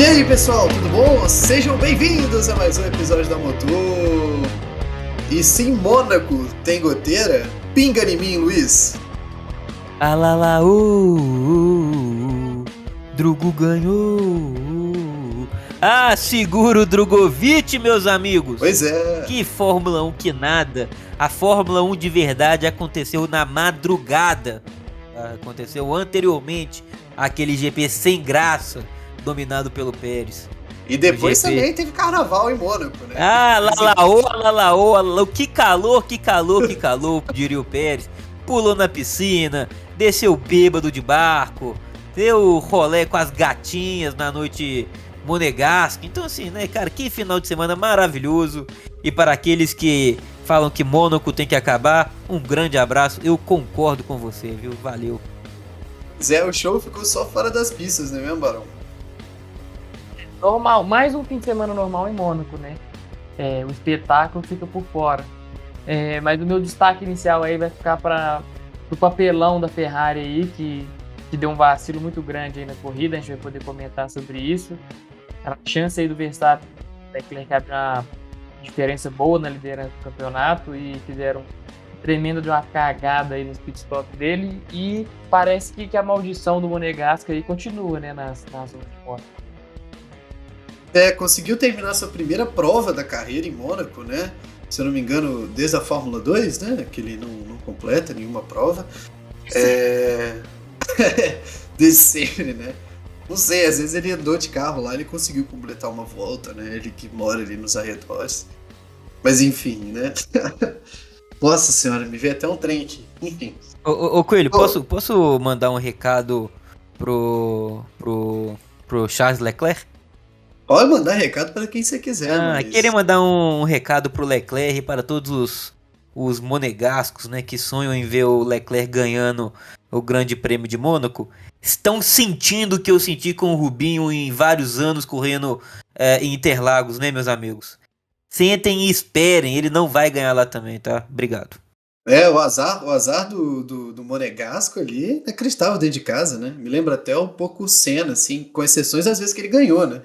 E aí pessoal, tudo bom? Sejam bem-vindos a mais um episódio da Motor. E se em Mônaco tem goteira, pinga em mim, Luiz. Alala, uh, uh, uh, Drugo ganhou. Ah, seguro Drogovic, meus amigos. Pois é. Que Fórmula 1 que nada. A Fórmula 1 de verdade aconteceu na madrugada. Aconteceu anteriormente aquele GP sem graça dominado pelo Pérez. E depois também teve carnaval em Mônaco, né? Ah, lalaô, lalaô, lalaô, que calor, que calor, que calor, diria o Pérez. Pulou na piscina, desceu bêbado de barco, deu rolé com as gatinhas na noite monegasca. Então assim, né, cara, que final de semana maravilhoso. E para aqueles que falam que Mônaco tem que acabar, um grande abraço. Eu concordo com você, viu? Valeu. Zé, o show ficou só fora das pistas, né mesmo, Barão? Normal, mais um fim de semana normal em Mônaco, né? É, o espetáculo fica por fora. É, mas o meu destaque inicial aí vai ficar para o papelão da Ferrari aí, que, que deu um vacilo muito grande aí na corrida, a gente vai poder comentar sobre isso. A chance aí do Verstappen Leclerc abrir uma diferença boa na liderança do campeonato e fizeram tremenda de uma cagada aí nos pitstop dele e parece que, que a maldição do Monegasca aí continua, né, nas, nas outras é, conseguiu terminar sua primeira prova da carreira em Mônaco, né? Se eu não me engano, desde a Fórmula 2, né? Que ele não, não completa nenhuma prova. É... desde sempre, né? Não sei, às vezes ele andou de carro lá, ele conseguiu completar uma volta, né? Ele que mora ali nos arredores. Mas enfim, né? Nossa senhora, me veio até um trem aqui. Enfim. Ô, ô, ô Coelho. Posso, posso mandar um recado pro, pro, pro Charles Leclerc? Pode mandar recado para quem você quiser. Ah, mas... queria mandar um recado pro Leclerc e para todos os, os monegascos, né, que sonham em ver o Leclerc ganhando o Grande Prêmio de Mônaco. Estão sentindo o que eu senti com o Rubinho em vários anos correndo é, em Interlagos, né, meus amigos? Sentem e esperem, ele não vai ganhar lá também, tá? Obrigado. É, o azar, o azar do, do, do Monegasco ali é cristal dentro de casa, né? Me lembra até um pouco o Senna, assim, com exceções às vezes que ele ganhou, né?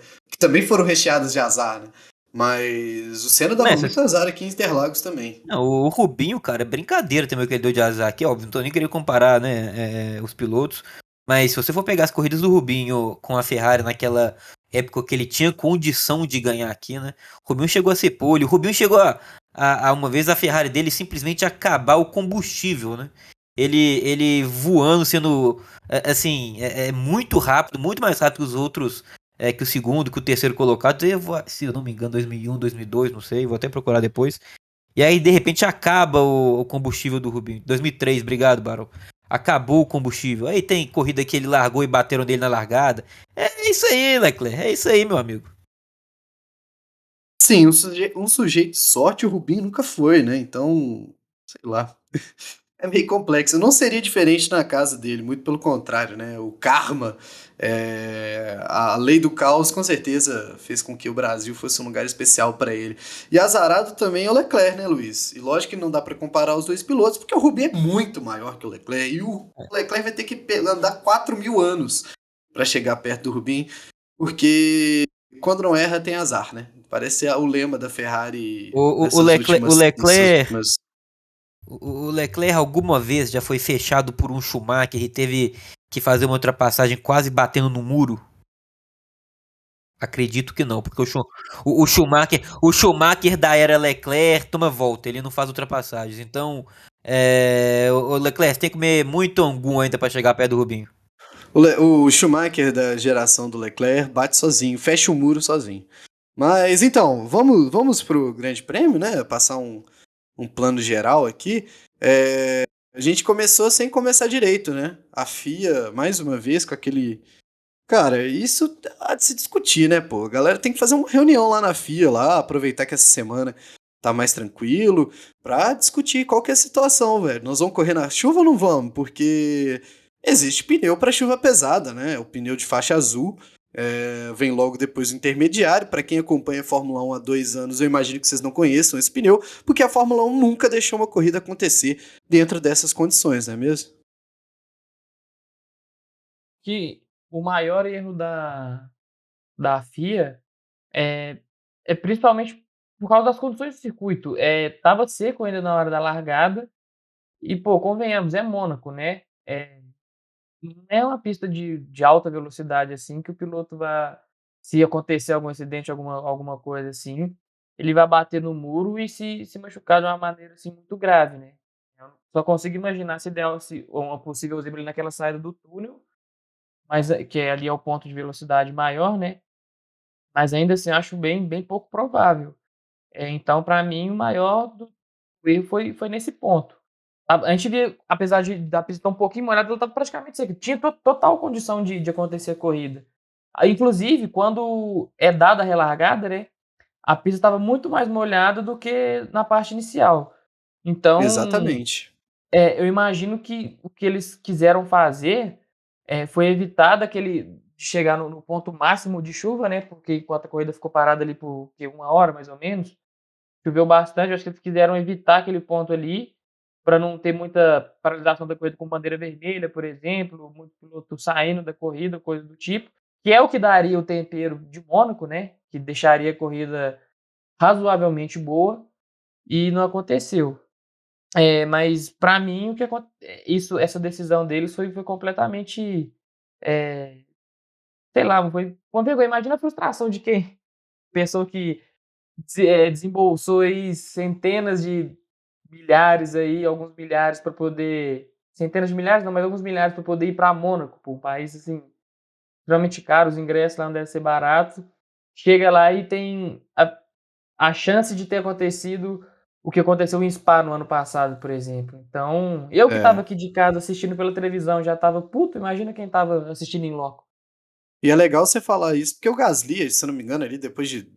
Também foram recheadas de azar, né? Mas o Senna dava muito azar aqui em Interlagos também. Não, o Rubinho, cara, é brincadeira também o que ele deu de azar aqui, óbvio, não tô nem querendo comparar, né, é, os pilotos, mas se você for pegar as corridas do Rubinho com a Ferrari naquela época que ele tinha condição de ganhar aqui, né, o Rubinho chegou a ser pole, o Rubinho chegou a, a, a uma vez a Ferrari dele simplesmente acabar o combustível, né, ele, ele voando, sendo, é, assim, é, é muito rápido, muito mais rápido que os outros é, que o segundo, que o terceiro colocado, se eu não me engano, 2001, 2002, não sei, vou até procurar depois. E aí, de repente, acaba o, o combustível do Rubinho. 2003, obrigado, Barão. Acabou o combustível. Aí tem corrida que ele largou e bateram dele na largada. É isso aí, Leclerc. É isso aí, meu amigo. Sim, um, suje um sujeito sorte o Rubinho nunca foi, né? Então, sei lá. é meio complexo. Não seria diferente na casa dele, muito pelo contrário, né? O karma, é... a lei do caos, com certeza fez com que o Brasil fosse um lugar especial para ele. E azarado também é o Leclerc, né, Luiz? E lógico que não dá para comparar os dois pilotos, porque o Rubinho é muito maior que o Leclerc e o Leclerc vai ter que andar 4 mil anos para chegar perto do Rubinho, porque quando não erra tem azar, né? Parece o lema da Ferrari. O, o, Leclerc, últimas, o Leclerc. O Leclerc alguma vez já foi fechado por um Schumacher e teve que fazer uma ultrapassagem quase batendo no muro? Acredito que não, porque o, o, o, Schumacher, o Schumacher da era Leclerc toma volta, ele não faz ultrapassagens. Então, é, o Leclerc tem que comer muito angu ainda para chegar perto do Rubinho. O, o Schumacher da geração do Leclerc bate sozinho, fecha o muro sozinho. Mas então, vamos, vamos pro Grande Prêmio, né? Passar um, um plano geral aqui, é, a gente começou sem começar direito, né? A FIA, mais uma vez, com aquele. Cara, isso há de se discutir, né, pô? A galera tem que fazer uma reunião lá na FIA, lá, aproveitar que essa semana tá mais tranquilo, pra discutir qual que é a situação, velho. Nós vamos correr na chuva ou não vamos? Porque existe pneu para chuva pesada, né? O pneu de faixa azul é, vem logo depois o intermediário. Para quem acompanha a Fórmula 1 há dois anos, eu imagino que vocês não conheçam esse pneu, porque a Fórmula 1 nunca deixou uma corrida acontecer dentro dessas condições, não é mesmo? Que o maior erro da, da FIA é, é principalmente por causa das condições do circuito. É, tava seco ainda na hora da largada. E, pô, convenhamos, é Mônaco, né? É, não é uma pista de, de alta velocidade assim que o piloto vai. Se acontecer algum acidente, alguma, alguma coisa assim, ele vai bater no muro e se, se machucar de uma maneira assim muito grave, né? Eu só consigo imaginar se der se, uma possível zebra naquela saída do túnel, mas é, que é ali é o ponto de velocidade maior, né? Mas ainda assim acho bem, bem pouco provável. É, então, para mim, o maior do erro foi, foi nesse ponto. A, gente vê, apesar de da pista estar um pouquinho molhada, ela estava praticamente seca. Tinha to, total condição de, de acontecer a corrida. Aí, inclusive, quando é dada a relargada, né? A pista estava muito mais molhada do que na parte inicial. Então. Exatamente. É, eu imagino que o que eles quiseram fazer é, foi evitar daquele chegar no, no, ponto máximo de chuva, né? Porque enquanto a corrida ficou parada ali por que, uma hora mais ou menos, choveu bastante. Acho que eles quiseram evitar aquele ponto ali para não ter muita paralisação da corrida com bandeira vermelha, por exemplo, muito piloto saindo da corrida, coisa do tipo, que é o que daria o tempero de Mônaco, né? Que deixaria a corrida razoavelmente boa e não aconteceu. É, mas para mim o que isso, essa decisão deles foi, foi completamente é, sei lá, foi uma vergonha. Imagina a frustração de quem pensou que é, desembolsou aí centenas de milhares aí, alguns milhares para poder centenas de milhares, não, mas alguns milhares para poder ir para Mônaco, um país assim extremamente caro, os ingressos lá não devem ser baratos. Chega lá e tem a, a chance de ter acontecido o que aconteceu em Spa no ano passado, por exemplo. Então, eu que estava é. aqui de casa assistindo pela televisão já estava puto, imagina quem estava assistindo em loco. E é legal você falar isso, porque o Gasly, se não me engano, ali depois de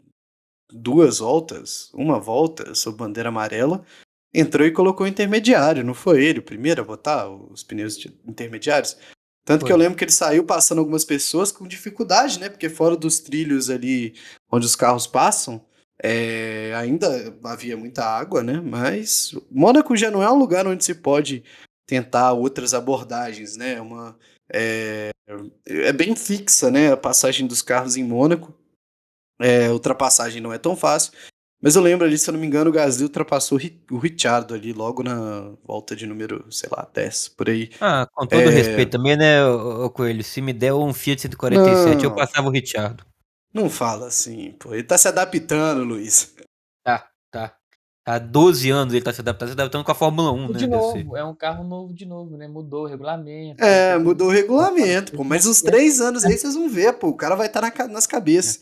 duas voltas, uma volta sob bandeira amarela, entrou e colocou o intermediário, não foi ele o primeiro a botar os pneus intermediários? Tanto foi. que eu lembro que ele saiu passando algumas pessoas com dificuldade, né? Porque fora dos trilhos ali onde os carros passam, é, ainda havia muita água, né? Mas Mônaco já não é um lugar onde se pode tentar outras abordagens, né? Uma, é, é bem fixa, né? A passagem dos carros em Mônaco. É, ultrapassagem não é tão fácil. Mas eu lembro ali, se eu não me engano, o Gasly ultrapassou o Richard ali logo na volta de número, sei lá, 10, por aí. Ah, com todo é... respeito também, né, o Coelho? Se me der um Fiat 147, não, eu passava o Richard. Não fala assim, pô. Ele tá se adaptando, Luiz. Tá, tá. Há 12 anos ele tá se adaptando, se adaptando com a Fórmula 1, né? De novo, é um carro novo de novo, né? Mudou o regulamento. É, mudou o regulamento, pô. Mas uns três anos aí vocês vão ver, pô. O cara vai estar tá na, nas cabeças.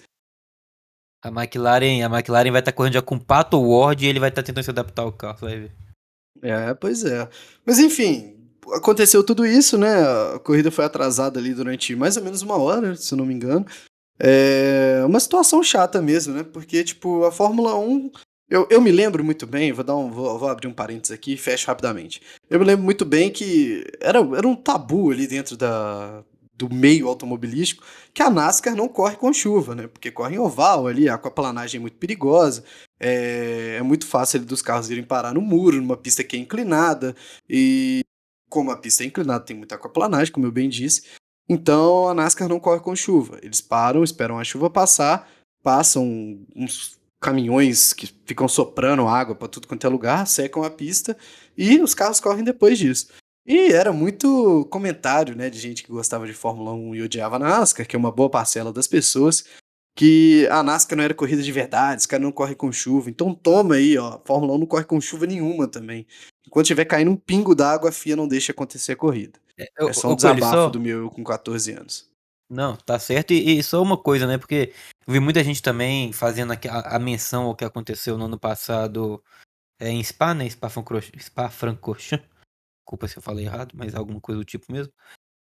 A McLaren, a McLaren vai estar tá correndo já com Pato Ward e ele vai estar tá tentando se adaptar ao carro, vai ver. É, pois é. Mas enfim, aconteceu tudo isso, né? A corrida foi atrasada ali durante mais ou menos uma hora, se eu não me engano. É uma situação chata mesmo, né? Porque, tipo, a Fórmula 1 eu, eu me lembro muito bem, vou, dar um, vou, vou abrir um parênteses aqui e fecho rapidamente. Eu me lembro muito bem que era, era um tabu ali dentro da, do meio automobilístico que a NASCAR não corre com chuva, né? Porque corre em oval ali, a aquaplanagem é muito perigosa, é, é muito fácil ali, dos carros irem parar no muro, numa pista que é inclinada, e como a pista é inclinada, tem muita aquaplanagem, como eu bem disse, então a NASCAR não corre com chuva. Eles param, esperam a chuva passar, passam uns caminhões que ficam soprando água para tudo quanto é lugar, secam a pista e os carros correm depois disso. E era muito comentário, né, de gente que gostava de Fórmula 1 e odiava a NASCAR, que é uma boa parcela das pessoas, que a NASCAR não era corrida de verdade, os caras não correm com chuva. Então toma aí, ó, a Fórmula 1 não corre com chuva nenhuma também. Enquanto tiver caindo um pingo d'água, a FIA não deixa acontecer a corrida. É, é só um desabafo só... do meu com 14 anos. Não, tá certo. E, e, só uma coisa, né? Porque eu vi muita gente também fazendo a, a menção ao que aconteceu no ano passado é, em Spa, né? Spa, Spa Francorchamps. Desculpa se eu falei errado, mas alguma coisa do tipo mesmo.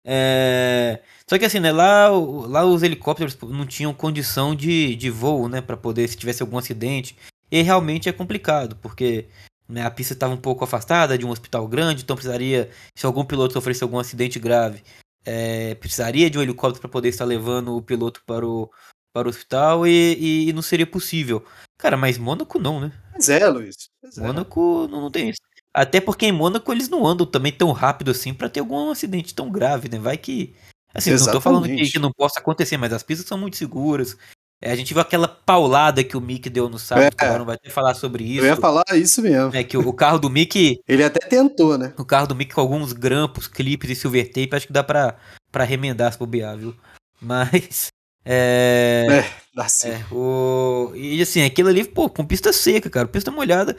É... Só que assim, né? Lá, lá os helicópteros não tinham condição de, de voo, né? Para poder, se tivesse algum acidente. E realmente é complicado, porque né, a pista estava um pouco afastada de um hospital grande, então precisaria, se algum piloto sofresse algum acidente grave, é, precisaria de um helicóptero para poder estar levando o piloto para o, para o hospital e, e, e, não seria possível. Cara, mas Mônaco não, né? Pois é, Luiz. Pois é. Mônaco não, não tem isso. Até porque em Mônaco eles não andam também tão rápido assim para ter algum acidente tão grave, né? Vai que Assim, não tô falando que, que, não possa acontecer, mas as pistas são muito seguras. É, a gente viu aquela paulada que o Mick deu no sábado, é. não vai que falar sobre isso. Eu ia falar isso mesmo. É que o, o carro do Mick. Ele até tentou, né? O carro do Mick com alguns grampos, clipes e silver tape, acho que dá pra, pra remendar se bobear, viu? Mas. É. É, dá sim. É, o... E assim, aquilo ali, pô, com pista seca, cara, pista molhada,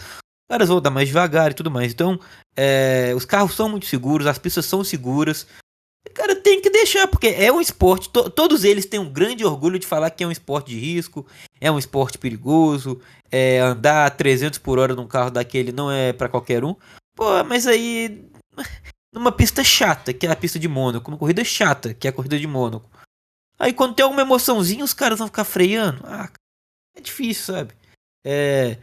caras vão dar mais devagar e tudo mais. Então, é, os carros são muito seguros, as pistas são seguras. Cara, tem que deixar, porque é um esporte. To todos eles têm um grande orgulho de falar que é um esporte de risco, é um esporte perigoso. É, andar 300 por hora num carro daquele não é para qualquer um. Pô, mas aí. Numa pista chata, que é a pista de Mônaco, numa corrida chata, que é a corrida de Mônaco. Aí quando tem alguma emoçãozinha, os caras vão ficar freando. Ah, é difícil, sabe? É,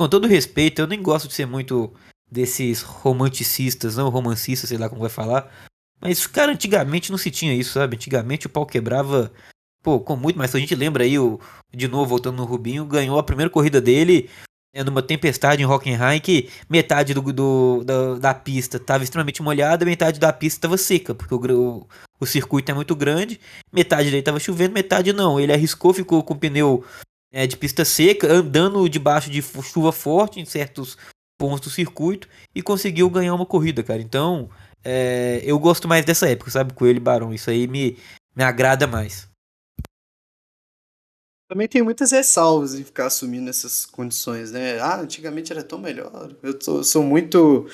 com todo respeito, eu nem gosto de ser muito desses romanticistas, não romancistas, sei lá como vai falar. Mas, cara, antigamente não se tinha isso, sabe? Antigamente o pau quebrava, pô, com muito mais. A gente lembra aí, o, de novo, voltando no Rubinho, ganhou a primeira corrida dele é, numa tempestade em Hockenheim que metade do, do da, da, pista estava extremamente molhada, metade da pista estava seca, porque o, o, o, circuito é muito grande, metade dele estava chovendo, metade não. Ele arriscou, ficou com o pneu é, de pista seca, andando debaixo de chuva forte em certos pontos do circuito e conseguiu ganhar uma corrida, cara. Então, é, eu gosto mais dessa época, sabe? Coelho e Barão. Isso aí me, me agrada mais. Também tem muitas ressalvas em ficar assumindo essas condições, né? Ah, antigamente era tão melhor. Eu sou, sou muito.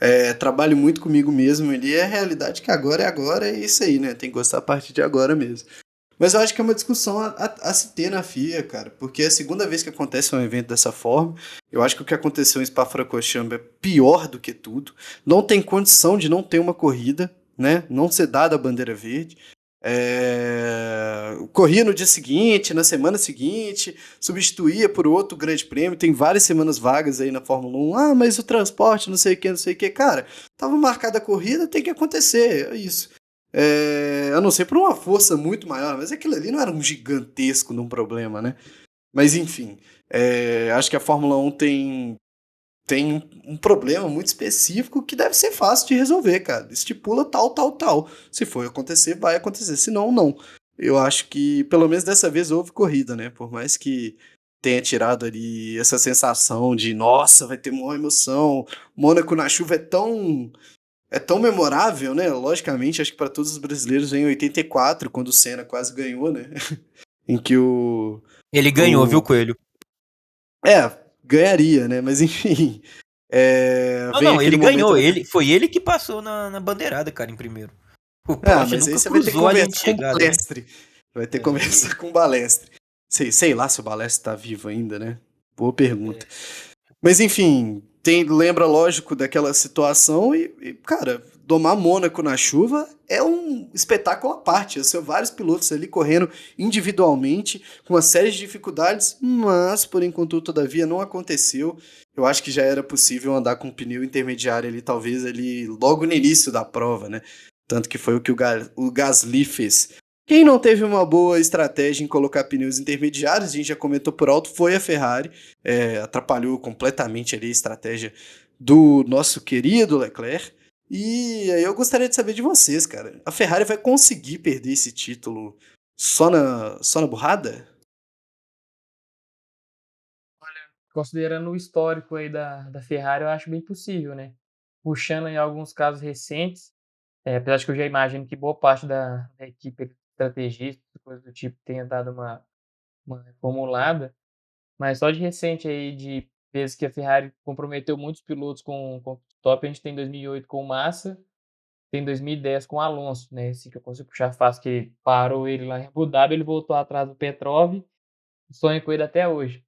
É, trabalho muito comigo mesmo ali. É a realidade que agora é agora, é isso aí, né? Tem que gostar a partir de agora mesmo. Mas eu acho que é uma discussão a, a, a, se ter na FIA, cara, porque é a segunda vez que acontece um evento dessa forma. Eu acho que o que aconteceu em Spa-Francorchamps é pior do que tudo. Não tem condição de não ter uma corrida, né? Não ser dada a bandeira verde. É... Corria no dia seguinte, na semana seguinte, substituía por outro grande prêmio. Tem várias semanas vagas aí na Fórmula 1. Ah, mas o transporte, não sei o que, não sei o que. Cara, tava marcada a corrida, tem que acontecer. É isso. É, a não ser por uma força muito maior, mas aquilo ali não era um gigantesco num problema, né? Mas enfim, é, acho que a Fórmula 1 tem, tem um problema muito específico que deve ser fácil de resolver, cara. Estipula tal, tal, tal. Se for acontecer, vai acontecer. Se não, não. Eu acho que, pelo menos dessa vez, houve corrida, né? Por mais que tenha tirado ali essa sensação de nossa, vai ter uma emoção. Mônaco na chuva é tão é tão memorável, né? Logicamente, acho que para todos os brasileiros em 84, quando o Senna quase ganhou, né? em que o. Ele ganhou, o... viu, Coelho? É, ganharia, né? Mas enfim. É... Não, não, ele ganhou. Ele, foi ele que passou na, na bandeirada, cara, em primeiro. O ah, mas aí você vai ter que conversar com o né? Balestre. Vai ter que é. conversar com o Balestre. Sei, sei lá se o Balestre tá vivo ainda, né? Boa pergunta. É. Mas enfim, tem, lembra, lógico, daquela situação e, e, cara, domar Mônaco na chuva é um espetáculo à parte. São vários pilotos ali correndo individualmente, com uma série de dificuldades, mas, por enquanto, todavia, não aconteceu. Eu acho que já era possível andar com um pneu intermediário ali, talvez ali logo no início da prova, né? Tanto que foi o que o, o Gasly fez. Quem não teve uma boa estratégia em colocar pneus intermediários, a gente já comentou por alto, foi a Ferrari. É, atrapalhou completamente ali a estratégia do nosso querido Leclerc. E aí eu gostaria de saber de vocês, cara. A Ferrari vai conseguir perder esse título só na, só na burrada? Olha, considerando o histórico aí da, da Ferrari, eu acho bem possível, né? Puxando em alguns casos recentes, é, apesar de que eu já imagino que boa parte da, da equipe estrategista, coisa do tipo, tenha dado uma, uma reformulada. Mas só de recente aí, de vezes que a Ferrari comprometeu muitos pilotos com, com top, a gente tem 2008 com Massa, tem 2010 com Alonso, né? Esse que eu consigo puxar fácil, que parou ele lá em Abu Dhabi, ele voltou atrás do Petrov, sonha com ele até hoje.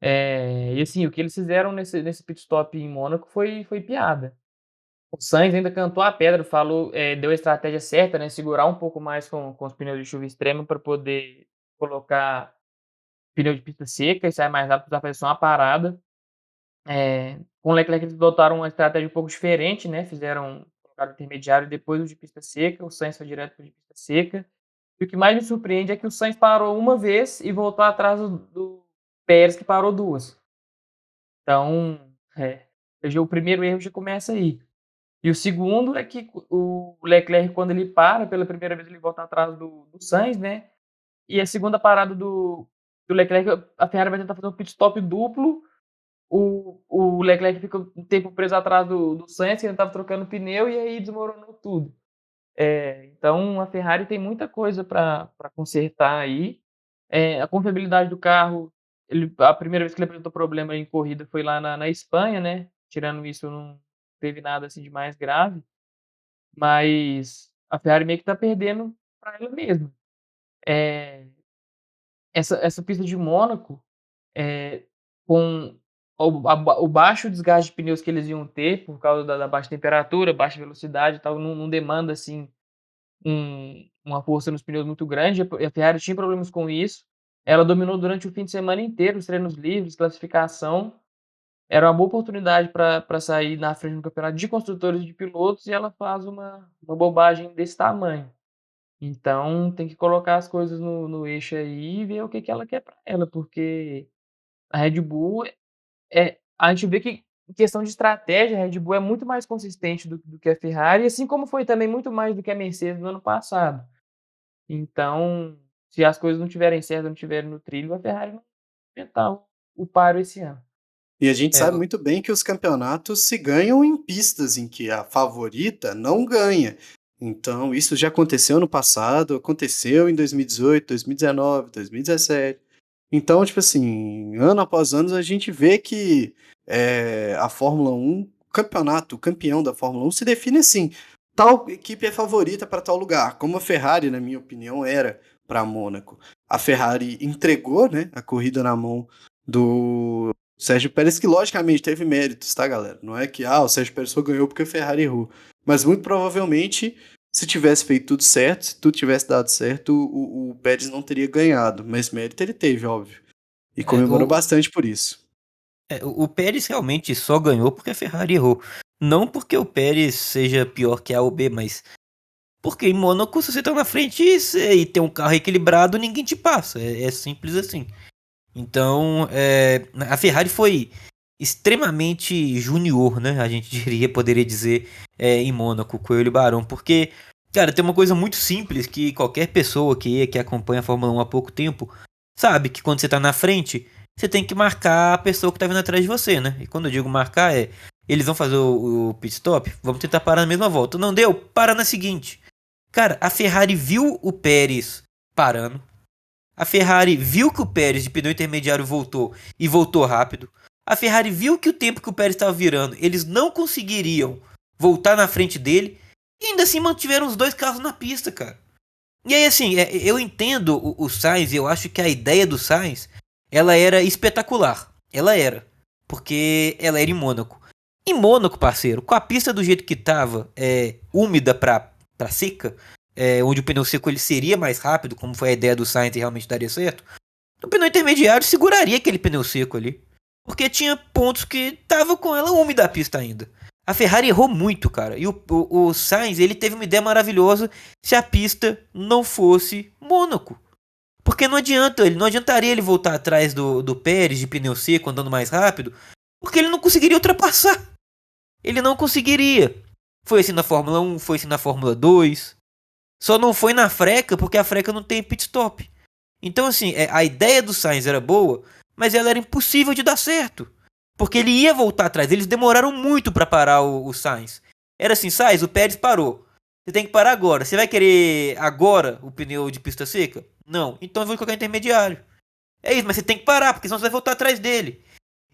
É, e assim, o que eles fizeram nesse, nesse pit stop em Mônaco foi, foi piada. O Sainz ainda cantou a pedra, falou, é, deu a estratégia certa, né? Segurar um pouco mais com, com os pneus de chuva extrema para poder colocar pneu de pista seca e sair mais rápido fazer só uma parada. É, com o Leclerc eles adotaram uma estratégia um pouco diferente, né? Fizeram o intermediário depois o de pista seca, o Sainz foi direto para de pista seca. E o que mais me surpreende é que o Sainz parou uma vez e voltou atrás do, do Pérez, que parou duas. Então, é, o primeiro erro já começa aí. E o segundo é que o Leclerc, quando ele para, pela primeira vez ele volta atrás do, do Sainz, né? E a segunda parada do, do Leclerc, a Ferrari vai tentar fazer um pit stop duplo. O, o Leclerc fica um tempo preso atrás do, do Sainz, que ele estava trocando pneu, e aí desmoronou tudo. É, então a Ferrari tem muita coisa para consertar aí. É, a confiabilidade do carro, ele, a primeira vez que ele apresentou problema em corrida foi lá na, na Espanha, né? Tirando isso, não teve nada assim de mais grave. Mas a Ferrari meio que está perdendo para ela mesma. É, essa, essa pista de Mônaco, é, com o, a, o, baixo desgaste de pneus que eles iam ter por causa da, da baixa temperatura, baixa velocidade e tal, não, não demanda assim um, uma força nos pneus muito grande. A Ferrari tinha problemas com isso. Ela dominou durante o fim de semana inteiro os treinos livres, classificação. Era uma boa oportunidade para sair na frente do campeonato de construtores de pilotos e ela faz uma, uma bobagem desse tamanho. Então tem que colocar as coisas no, no eixo aí e ver o que, que ela quer para ela, porque a Red Bull é. A gente vê que em questão de estratégia, a Red Bull é muito mais consistente do, do que a Ferrari, assim como foi também muito mais do que a Mercedes no ano passado. Então, se as coisas não tiverem certo, não tiverem no trilho, a Ferrari vai tentar o, o paro esse ano. E a gente é. sabe muito bem que os campeonatos se ganham em pistas em que a favorita não ganha. Então, isso já aconteceu no passado, aconteceu em 2018, 2019, 2017. Então, tipo assim, ano após ano, a gente vê que é, a Fórmula 1, o campeonato, o campeão da Fórmula 1 se define assim. Tal equipe é favorita para tal lugar, como a Ferrari, na minha opinião, era para Mônaco. A Ferrari entregou né, a corrida na mão do Sérgio Pérez, que logicamente teve méritos, tá, galera? Não é que ah, o Sérgio Pérez só ganhou porque a Ferrari errou. Mas muito provavelmente, se tivesse feito tudo certo, se tudo tivesse dado certo, o, o Pérez não teria ganhado. Mas mérito ele teve, óbvio. E comemorou é, o... bastante por isso. É, o, o Pérez realmente só ganhou porque a Ferrari errou. Não porque o Pérez seja pior que a ou B, mas porque em Mônaco, se você tá na frente e tem um carro equilibrado, ninguém te passa. É, é simples assim. Então, é, a Ferrari foi extremamente junior, né? A gente diria, poderia dizer, é, em Mônaco, Coelho e Barão, porque, cara, tem uma coisa muito simples que qualquer pessoa que, que acompanha a Fórmula 1 há pouco tempo sabe que quando você tá na frente, você tem que marcar a pessoa que tá vindo atrás de você, né? E quando eu digo marcar é, eles vão fazer o, o pit stop, vamos tentar parar na mesma volta. Não deu? Para na seguinte. Cara, a Ferrari viu o Pérez parando. A Ferrari viu que o Pérez de pneu intermediário voltou e voltou rápido. A Ferrari viu que o tempo que o Pérez estava virando, eles não conseguiriam voltar na frente dele. E ainda assim mantiveram os dois carros na pista, cara. E aí, assim, é, eu entendo o, o Sainz, eu acho que a ideia do Sainz, ela era espetacular. Ela era. Porque ela era em Mônaco. Em Mônaco, parceiro, com a pista do jeito que tava, é, úmida pra, pra seca, é, onde o pneu seco ele seria mais rápido, como foi a ideia do Sainz e realmente daria certo, o pneu intermediário seguraria aquele pneu seco ali. Porque tinha pontos que tava com ela úmida a pista ainda. A Ferrari errou muito, cara. E o, o, o Sainz, ele teve uma ideia maravilhosa se a pista não fosse Mônaco. Porque não adianta, ele não adiantaria ele voltar atrás do, do Pérez de pneu seco, andando mais rápido, porque ele não conseguiria ultrapassar. Ele não conseguiria. Foi assim na Fórmula 1, foi assim na Fórmula 2. Só não foi na freca porque a freca não tem pit stop. Então, assim, é, a ideia do Sainz era boa, mas ela era impossível de dar certo. Porque ele ia voltar atrás. Eles demoraram muito para parar o, o Sainz. Era assim, Sainz, o Pérez parou. Você tem que parar agora. Você vai querer agora o pneu de pista seca? Não. Então eu vou colocar intermediário. É isso, mas você tem que parar, porque senão você vai voltar atrás dele.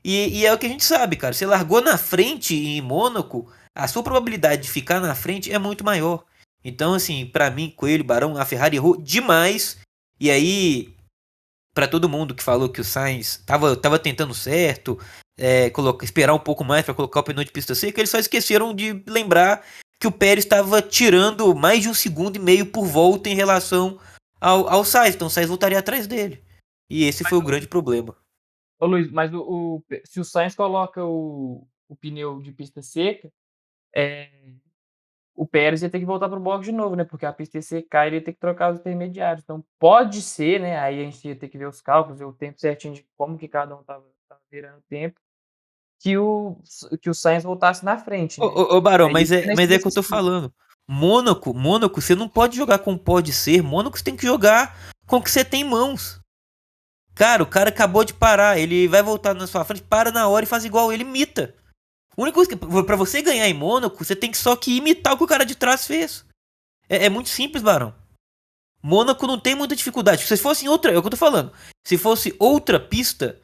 E, e é o que a gente sabe, cara. Você largou na frente em Mônaco, a sua probabilidade de ficar na frente é muito maior. Então, assim, para mim, Coelho, Barão, a Ferrari errou demais. E aí, para todo mundo que falou que o Sainz tava, tava tentando certo, é, colocar, esperar um pouco mais para colocar o pneu de pista seca, eles só esqueceram de lembrar que o Pérez estava tirando mais de um segundo e meio por volta em relação ao, ao Sainz, então o Sainz voltaria atrás dele. E esse mas, foi o grande problema. Ô Luiz, mas o, o, se o Sainz coloca o, o pneu de pista seca, é, o Pérez ia ter que voltar para o box de novo, né? Porque a pista ia secar, ele ia ter que trocar os intermediários. Então pode ser, né? Aí a gente ia ter que ver os cálculos, ver o tempo certinho de como que cada um estava virando tempo, que o, que o Sainz voltasse na frente. Né? Ô, ô, Barão, mas é, mas é que eu tô falando. Mônaco, Mônaco, você não pode jogar com pode ser. Mônaco você tem que jogar com o que você tem em mãos. Cara, o cara acabou de parar. Ele vai voltar na sua frente, para na hora e faz igual ele imita. Única coisa que. Pra você ganhar em Mônaco, você tem que só que imitar o que o cara de trás fez. É, é muito simples, Barão. Mônaco não tem muita dificuldade. Se fosse em outra. É o que eu tô falando. Se fosse outra pista,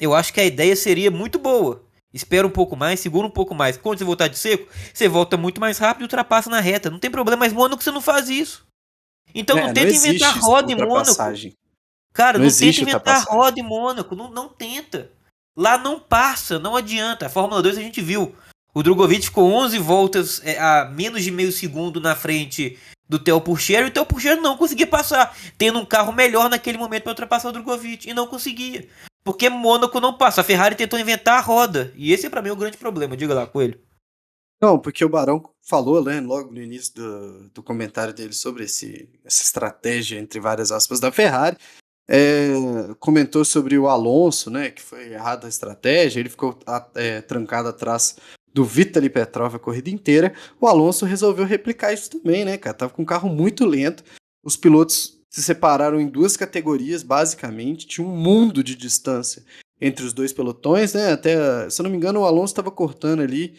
eu acho que a ideia seria muito boa. Espera um pouco mais, segura um pouco mais. Quando você voltar de seco, você volta muito mais rápido e ultrapassa na reta. Não tem problema, mas Mônaco você não faz isso. Então é, não tenta inventar roda em Mônaco. Cara, não, não tenta inventar roda em Mônaco. Não, não tenta. Lá não passa, não adianta. A Fórmula 2 a gente viu. O Drogovic ficou 11 voltas é, a menos de meio segundo na frente do Theo Pourchaire e o Theo Pourchaire não conseguia passar, tendo um carro melhor naquele momento para ultrapassar o Drogovic e não conseguia. Porque Mônaco não passa. A Ferrari tentou inventar a roda. E esse é para mim o grande problema. Diga lá, Coelho. Não, porque o Barão falou, né, logo no início do, do comentário dele sobre esse, essa estratégia, entre várias aspas, da Ferrari. É, comentou sobre o Alonso, né, que foi errada a estratégia, ele ficou é, trancado atrás do Vitaly Petrov a corrida inteira. O Alonso resolveu replicar isso também, né, cara? Tava com um carro muito lento. Os pilotos se separaram em duas categorias, basicamente. Tinha um mundo de distância entre os dois pelotões, né? Até, se eu não me engano, o Alonso estava cortando ali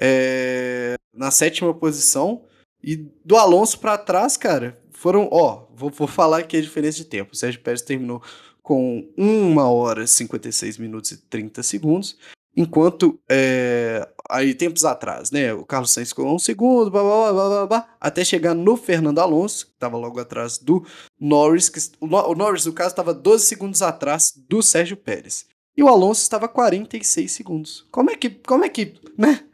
é, na sétima posição. E do Alonso para trás, cara, foram, ó, vou, vou falar aqui a diferença de tempo. O Sérgio Pérez terminou com 1 hora 56 minutos e 30 segundos. Enquanto, é, aí tempos atrás, né, o Carlos Sainz ficou um segundo, blá, blá, blá, blá, blá, até chegar no Fernando Alonso, que estava logo atrás do Norris, que, o, o Norris, no caso, estava 12 segundos atrás do Sérgio Pérez. E o Alonso estava 46 segundos. Como é que, como é que, né?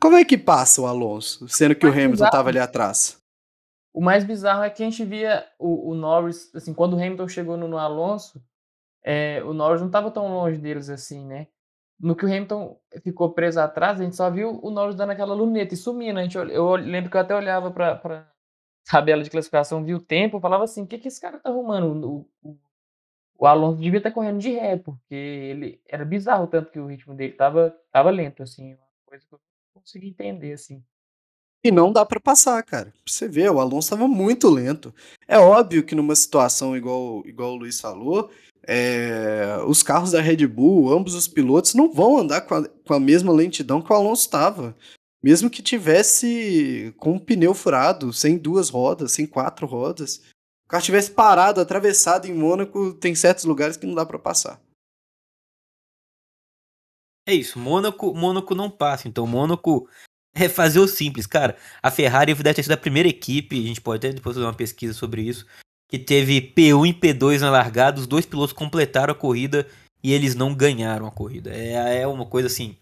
Como é que passa o Alonso, sendo que o Hamilton estava ali atrás? O mais bizarro é que a gente via o, o Norris, assim, quando o Hamilton chegou no, no Alonso, é, o Norris não estava tão longe deles assim, né? no que o Hamilton ficou preso atrás, a gente só viu o Norris dando aquela luneta e sumindo. A gente, eu lembro que eu até olhava para a tabela de classificação, vi o tempo, falava assim: o que, que esse cara tá arrumando? O, o, o Alonso devia estar tá correndo de ré, porque ele era bizarro tanto que o ritmo dele tava, tava lento, assim, uma coisa que eu não consegui entender, assim. E não dá para passar, cara. Você ver, o Alonso estava muito lento. É óbvio que numa situação igual, igual o Luiz falou, é, os carros da Red Bull, ambos os pilotos, não vão andar com a, com a mesma lentidão que o Alonso estava. Mesmo que tivesse com um pneu furado, sem duas rodas, sem quatro rodas. O carro tivesse parado, atravessado em Mônaco, tem certos lugares que não dá para passar. É isso, Mônaco, Mônaco não passa. Então, Mônaco é fazer o simples, cara. A Ferrari deve ter sido a primeira equipe, a gente pode até depois fazer uma pesquisa sobre isso, que teve P1 e P2 na largada, os dois pilotos completaram a corrida e eles não ganharam a corrida. É, é uma coisa assim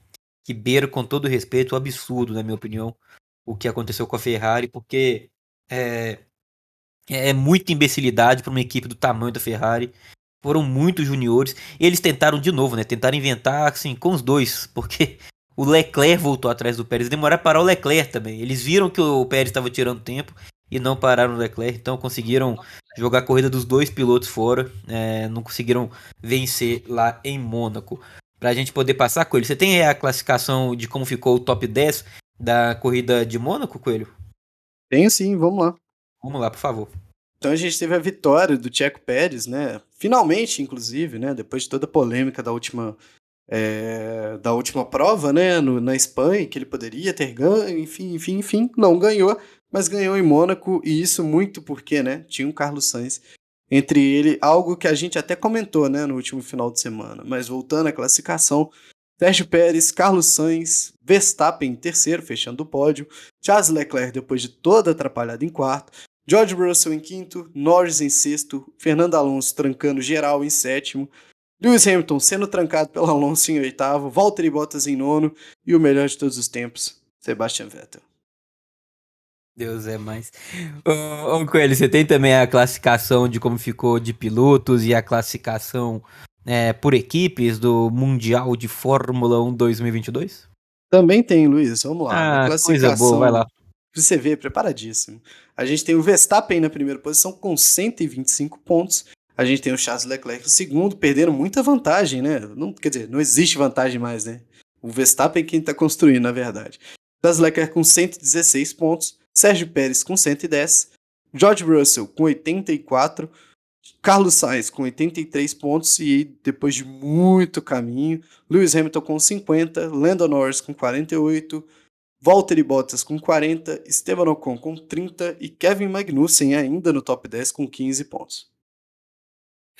que beira com todo respeito absurdo, na minha opinião, o que aconteceu com a Ferrari, porque é, é muita imbecilidade para uma equipe do tamanho da Ferrari. Foram muitos juniores. Eles tentaram de novo, né? Tentaram inventar assim com os dois, porque o Leclerc voltou atrás do Pérez. Demoraram para o Leclerc também. Eles viram que o Pérez estava tirando tempo e não pararam o Leclerc, então conseguiram jogar a corrida dos dois pilotos fora, é, não conseguiram vencer lá em Mônaco. Para a gente poder passar, Coelho, você tem a classificação de como ficou o top 10 da corrida de Mônaco, Coelho? Tenho sim, vamos lá. Vamos lá, por favor. Então a gente teve a vitória do Checo Pérez, né? Finalmente, inclusive, né? Depois de toda a polêmica da última é, da última prova, né, no, na Espanha, que ele poderia ter ganho, enfim, enfim, enfim, não ganhou, mas ganhou em Mônaco, e isso muito porque, né, tinha um Carlos Sainz entre ele, algo que a gente até comentou, né, no último final de semana, mas voltando à classificação, Sérgio Pérez, Carlos Sainz, Verstappen em terceiro, fechando o pódio, Charles Leclerc depois de toda atrapalhada em quarto, George Russell em quinto, Norris em sexto, Fernando Alonso trancando geral em sétimo, Lewis Hamilton sendo trancado pelo Alonso em oitavo, Valtteri Bottas em nono e o melhor de todos os tempos, Sebastian Vettel. Deus é mais. Ô, ô Coelho, você tem também a classificação de como ficou de pilotos e a classificação é, por equipes do Mundial de Fórmula 1 2022? Também tem, Luiz. Vamos lá. Ah, coisa boa, vai lá. Você vê, preparadíssimo. A gente tem o Verstappen na primeira posição com 125 pontos. A gente tem o Charles Leclerc no segundo, perdendo muita vantagem, né? Não, quer dizer, não existe vantagem mais, né? O Verstappen quem está construindo, na verdade. Charles Leclerc com 116 pontos, Sérgio Pérez com 110, George Russell com 84, Carlos Sainz com 83 pontos e depois de muito caminho, Lewis Hamilton com 50, Lando Norris com 48, Valtteri Bottas com 40, Esteban Ocon com 30 e Kevin Magnussen ainda no top 10 com 15 pontos.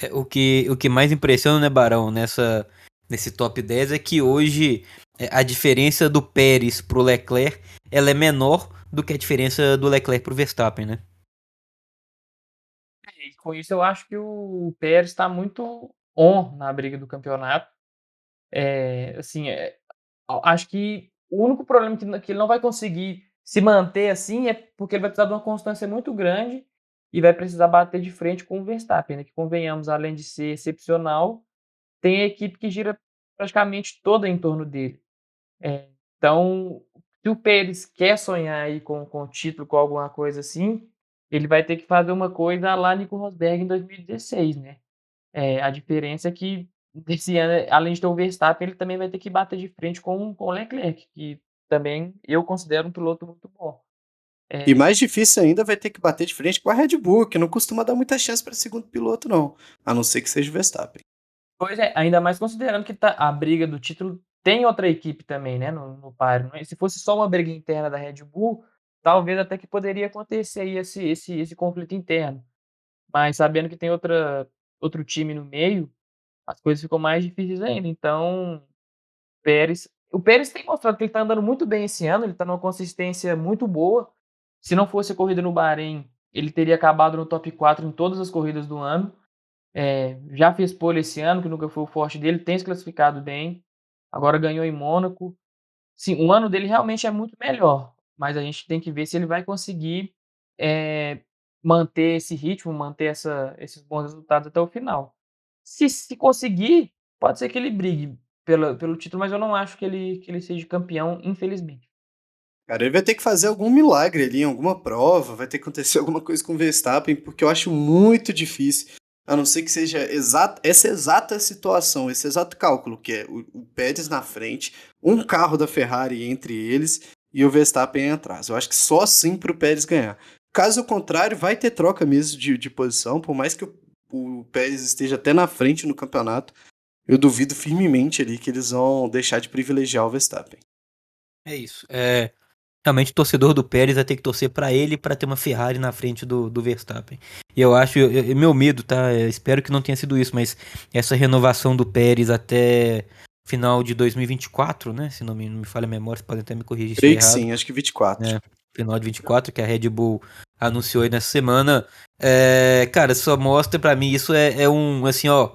É, o, que, o que mais impressiona, né, Barão, nessa, nesse top 10 é que hoje é, a diferença do Pérez pro Leclerc ela é menor do que a diferença do Leclerc pro Verstappen, né? É, e com isso eu acho que o Pérez está muito on na briga do campeonato. É, assim, é, acho que o único problema que, que ele não vai conseguir se manter assim é porque ele vai precisar de uma constância muito grande e vai precisar bater de frente com o Verstappen, né? que convenhamos, além de ser excepcional, tem a equipe que gira praticamente toda em torno dele. É, então, se o Pérez quer sonhar aí com, com o título, com alguma coisa assim, ele vai ter que fazer uma coisa lá Nico Rosberg em 2016, né? É, a diferença é que desse ano, além de ter o Verstappen, ele também vai ter que bater de frente com, com o Leclerc, que também eu considero um piloto muito bom. É... E mais difícil ainda vai ter que bater de frente com a Red Bull, que não costuma dar muita chance para segundo piloto, não. A não ser que seja o Verstappen. Pois é, ainda mais considerando que tá, a briga do título tem outra equipe também, né, no, no páreo. É? Se fosse só uma briga interna da Red Bull, talvez até que poderia acontecer aí esse, esse, esse conflito interno. Mas sabendo que tem outra, outro time no meio, as coisas ficam mais difíceis ainda. Então, Pérez. O Pérez tem mostrado que ele está andando muito bem esse ano, ele está numa consistência muito boa. Se não fosse a corrida no Bahrein, ele teria acabado no top 4 em todas as corridas do ano. É, já fez pole esse ano, que nunca foi o forte dele, tem se classificado bem agora ganhou em Mônaco. Sim, o ano dele realmente é muito melhor, mas a gente tem que ver se ele vai conseguir é, manter esse ritmo, manter essa, esses bons resultados até o final. Se, se conseguir, pode ser que ele brigue pela, pelo título, mas eu não acho que ele, que ele seja campeão, infelizmente. Cara, ele vai ter que fazer algum milagre ali alguma prova, vai ter que acontecer alguma coisa com o Verstappen, porque eu acho muito difícil a não ser que seja exata, essa exata situação, esse exato cálculo, que é o, o Pérez na frente, um carro da Ferrari entre eles e o Verstappen atrás. Eu acho que só assim para o Pérez ganhar. Caso contrário, vai ter troca mesmo de, de posição, por mais que o, o Pérez esteja até na frente no campeonato, eu duvido firmemente ali que eles vão deixar de privilegiar o Verstappen. É isso. É, realmente o torcedor do Pérez vai ter que torcer para ele para ter uma Ferrari na frente do, do Verstappen. E eu acho, eu, eu, meu medo, tá? Eu espero que não tenha sido isso, mas essa renovação do Pérez até final de 2024, né? Se não me, não me falha a memória, você pode até me corrigir. Creio que sim, acho que 24. É, final de 24, que a Red Bull anunciou aí nessa semana. É, cara, só mostra para mim, isso é, é um, assim, ó,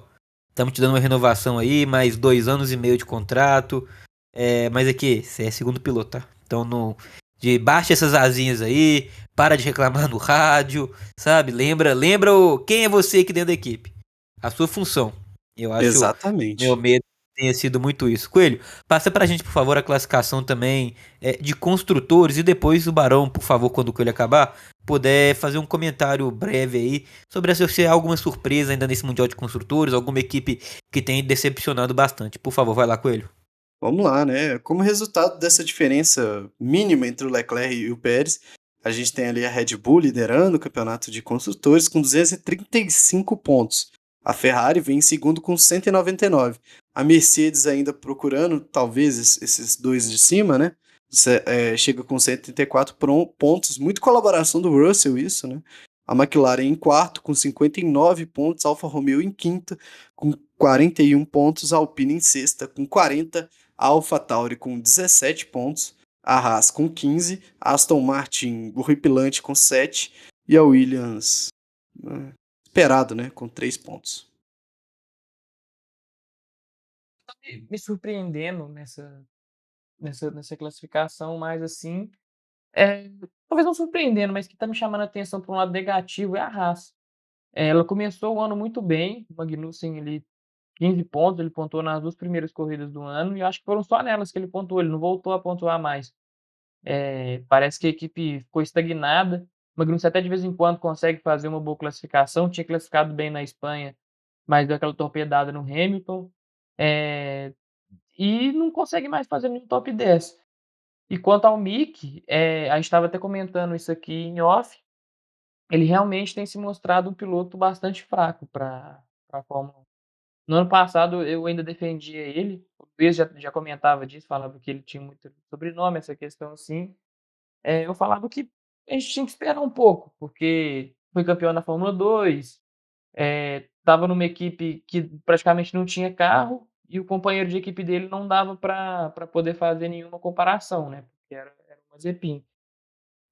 estamos te dando uma renovação aí, mais dois anos e meio de contrato. É, mas aqui, você é segundo piloto, tá? Então não, de baixa essas asinhas aí, para de reclamar no rádio, sabe? Lembra, lembra o, quem é você aqui dentro da equipe. A sua função. Eu acho Exatamente. meu medo tenha sido muito isso. Coelho, passa pra gente, por favor, a classificação também é, de construtores e depois o Barão, por favor, quando o Coelho acabar, puder fazer um comentário breve aí sobre se há alguma surpresa ainda nesse Mundial de Construtores, alguma equipe que tenha decepcionado bastante. Por favor, vai lá, Coelho. Vamos lá, né? Como resultado dessa diferença mínima entre o Leclerc e o Pérez, a gente tem ali a Red Bull liderando o campeonato de construtores com 235 pontos. A Ferrari vem em segundo com 199. A Mercedes ainda procurando, talvez, esses dois de cima, né? É, chega com 134 pontos. Muito colaboração do Russell, isso, né? A McLaren em quarto, com 59 pontos. Alfa Romeo em quinta, com 41 pontos. Alpine em sexta, com 40 a AlphaTauri com 17 pontos, a Haas com 15, a Aston Martin horripilante com 7 e a Williams né, esperado, né, com 3 pontos. Tá me surpreendendo nessa, nessa, nessa classificação, mas assim, é, talvez não surpreendendo, mas que está me chamando a atenção para um lado negativo é a Haas. É, ela começou o ano muito bem, o Magnussen ele 15 pontos, ele pontuou nas duas primeiras corridas do ano, e acho que foram só nelas que ele pontuou, ele não voltou a pontuar mais. É, parece que a equipe ficou estagnada. O Magnussen até de vez em quando consegue fazer uma boa classificação, tinha classificado bem na Espanha, mas deu aquela torpedada no Hamilton. É, e não consegue mais fazer nenhum top 10. E quanto ao Mick, é, a gente estava até comentando isso aqui em off, ele realmente tem se mostrado um piloto bastante fraco para a Fórmula 1. No ano passado eu ainda defendia ele, o Luiz já, já comentava disso, falava que ele tinha muito sobrenome, essa questão assim. É, eu falava que a gente tinha que esperar um pouco, porque foi campeão na Fórmula 2, estava é, numa equipe que praticamente não tinha carro, e o companheiro de equipe dele não dava para poder fazer nenhuma comparação, né? Porque era, era uma Zepin.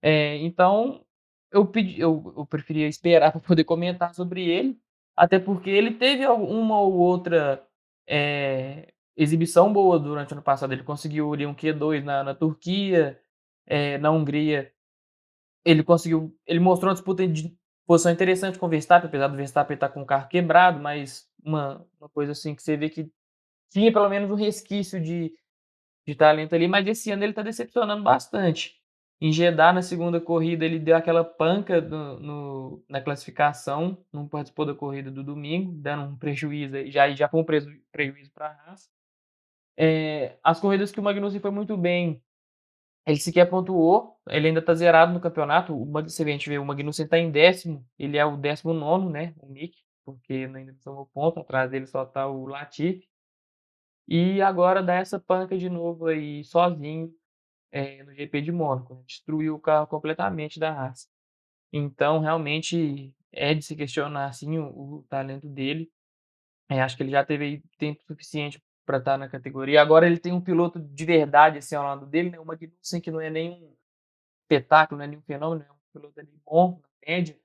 É, então, eu, pedi, eu, eu preferia esperar para poder comentar sobre ele, até porque ele teve uma ou outra é, exibição boa durante o ano passado. Ele conseguiu ali um Q2 na, na Turquia, é, na Hungria. Ele conseguiu. Ele mostrou uma disputa de posição interessante com o Verstappen, apesar do Verstappen estar com o carro quebrado, mas uma, uma coisa assim que você vê que tinha pelo menos um resquício de, de talento ali, mas esse ano ele está decepcionando bastante. Em Jeddah, na segunda corrida, ele deu aquela panca no, no, na classificação, não participou da corrida do domingo, dando um prejuízo, já, já foi um prejuízo para a Haas. É, as corridas que o Magnussen foi muito bem, ele sequer pontuou, ele ainda está zerado no campeonato. O, você vê, a gente vê, o Magnussen está em décimo, ele é o décimo nono, né, o Mick, porque ainda não somou ponto, atrás dele só está o Latifi. E agora dá essa panca de novo aí, sozinho, é, no GP de Mônaco. Né? Destruiu o carro completamente da Haas. Então, realmente, é de se questionar assim, o, o talento dele. É, acho que ele já teve tempo suficiente para estar na categoria. Agora ele tem um piloto de verdade assim, ao lado dele, né? o Magnussen, que não é nenhum espetáculo, não é nenhum fenômeno, é um piloto ali bom, na média.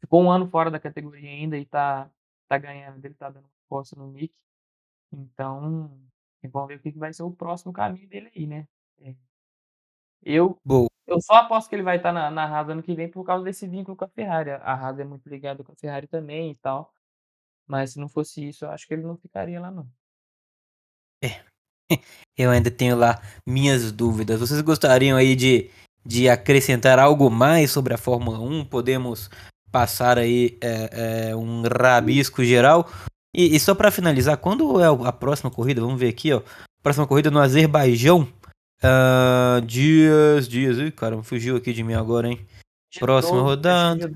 Ficou um ano fora da categoria ainda e está tá ganhando, ele está dando força no Nick. Então, vamos ver o que vai ser o próximo caminho dele aí, né? É. Eu, Boa. eu só aposto que ele vai estar na, na Haas ano que vem por causa desse vínculo com a Ferrari. A Haas é muito ligada com a Ferrari também e tal. Mas se não fosse isso, eu acho que ele não ficaria lá, não. É. Eu ainda tenho lá minhas dúvidas. Vocês gostariam aí de, de acrescentar algo mais sobre a Fórmula 1? Podemos passar aí é, é, um rabisco geral? E, e só para finalizar, quando é a próxima corrida? Vamos ver aqui, ó. Próxima corrida no Azerbaijão. Uh, dias, dias. Ih, cara, fugiu aqui de mim agora, hein? Dia Próxima 12, rodada.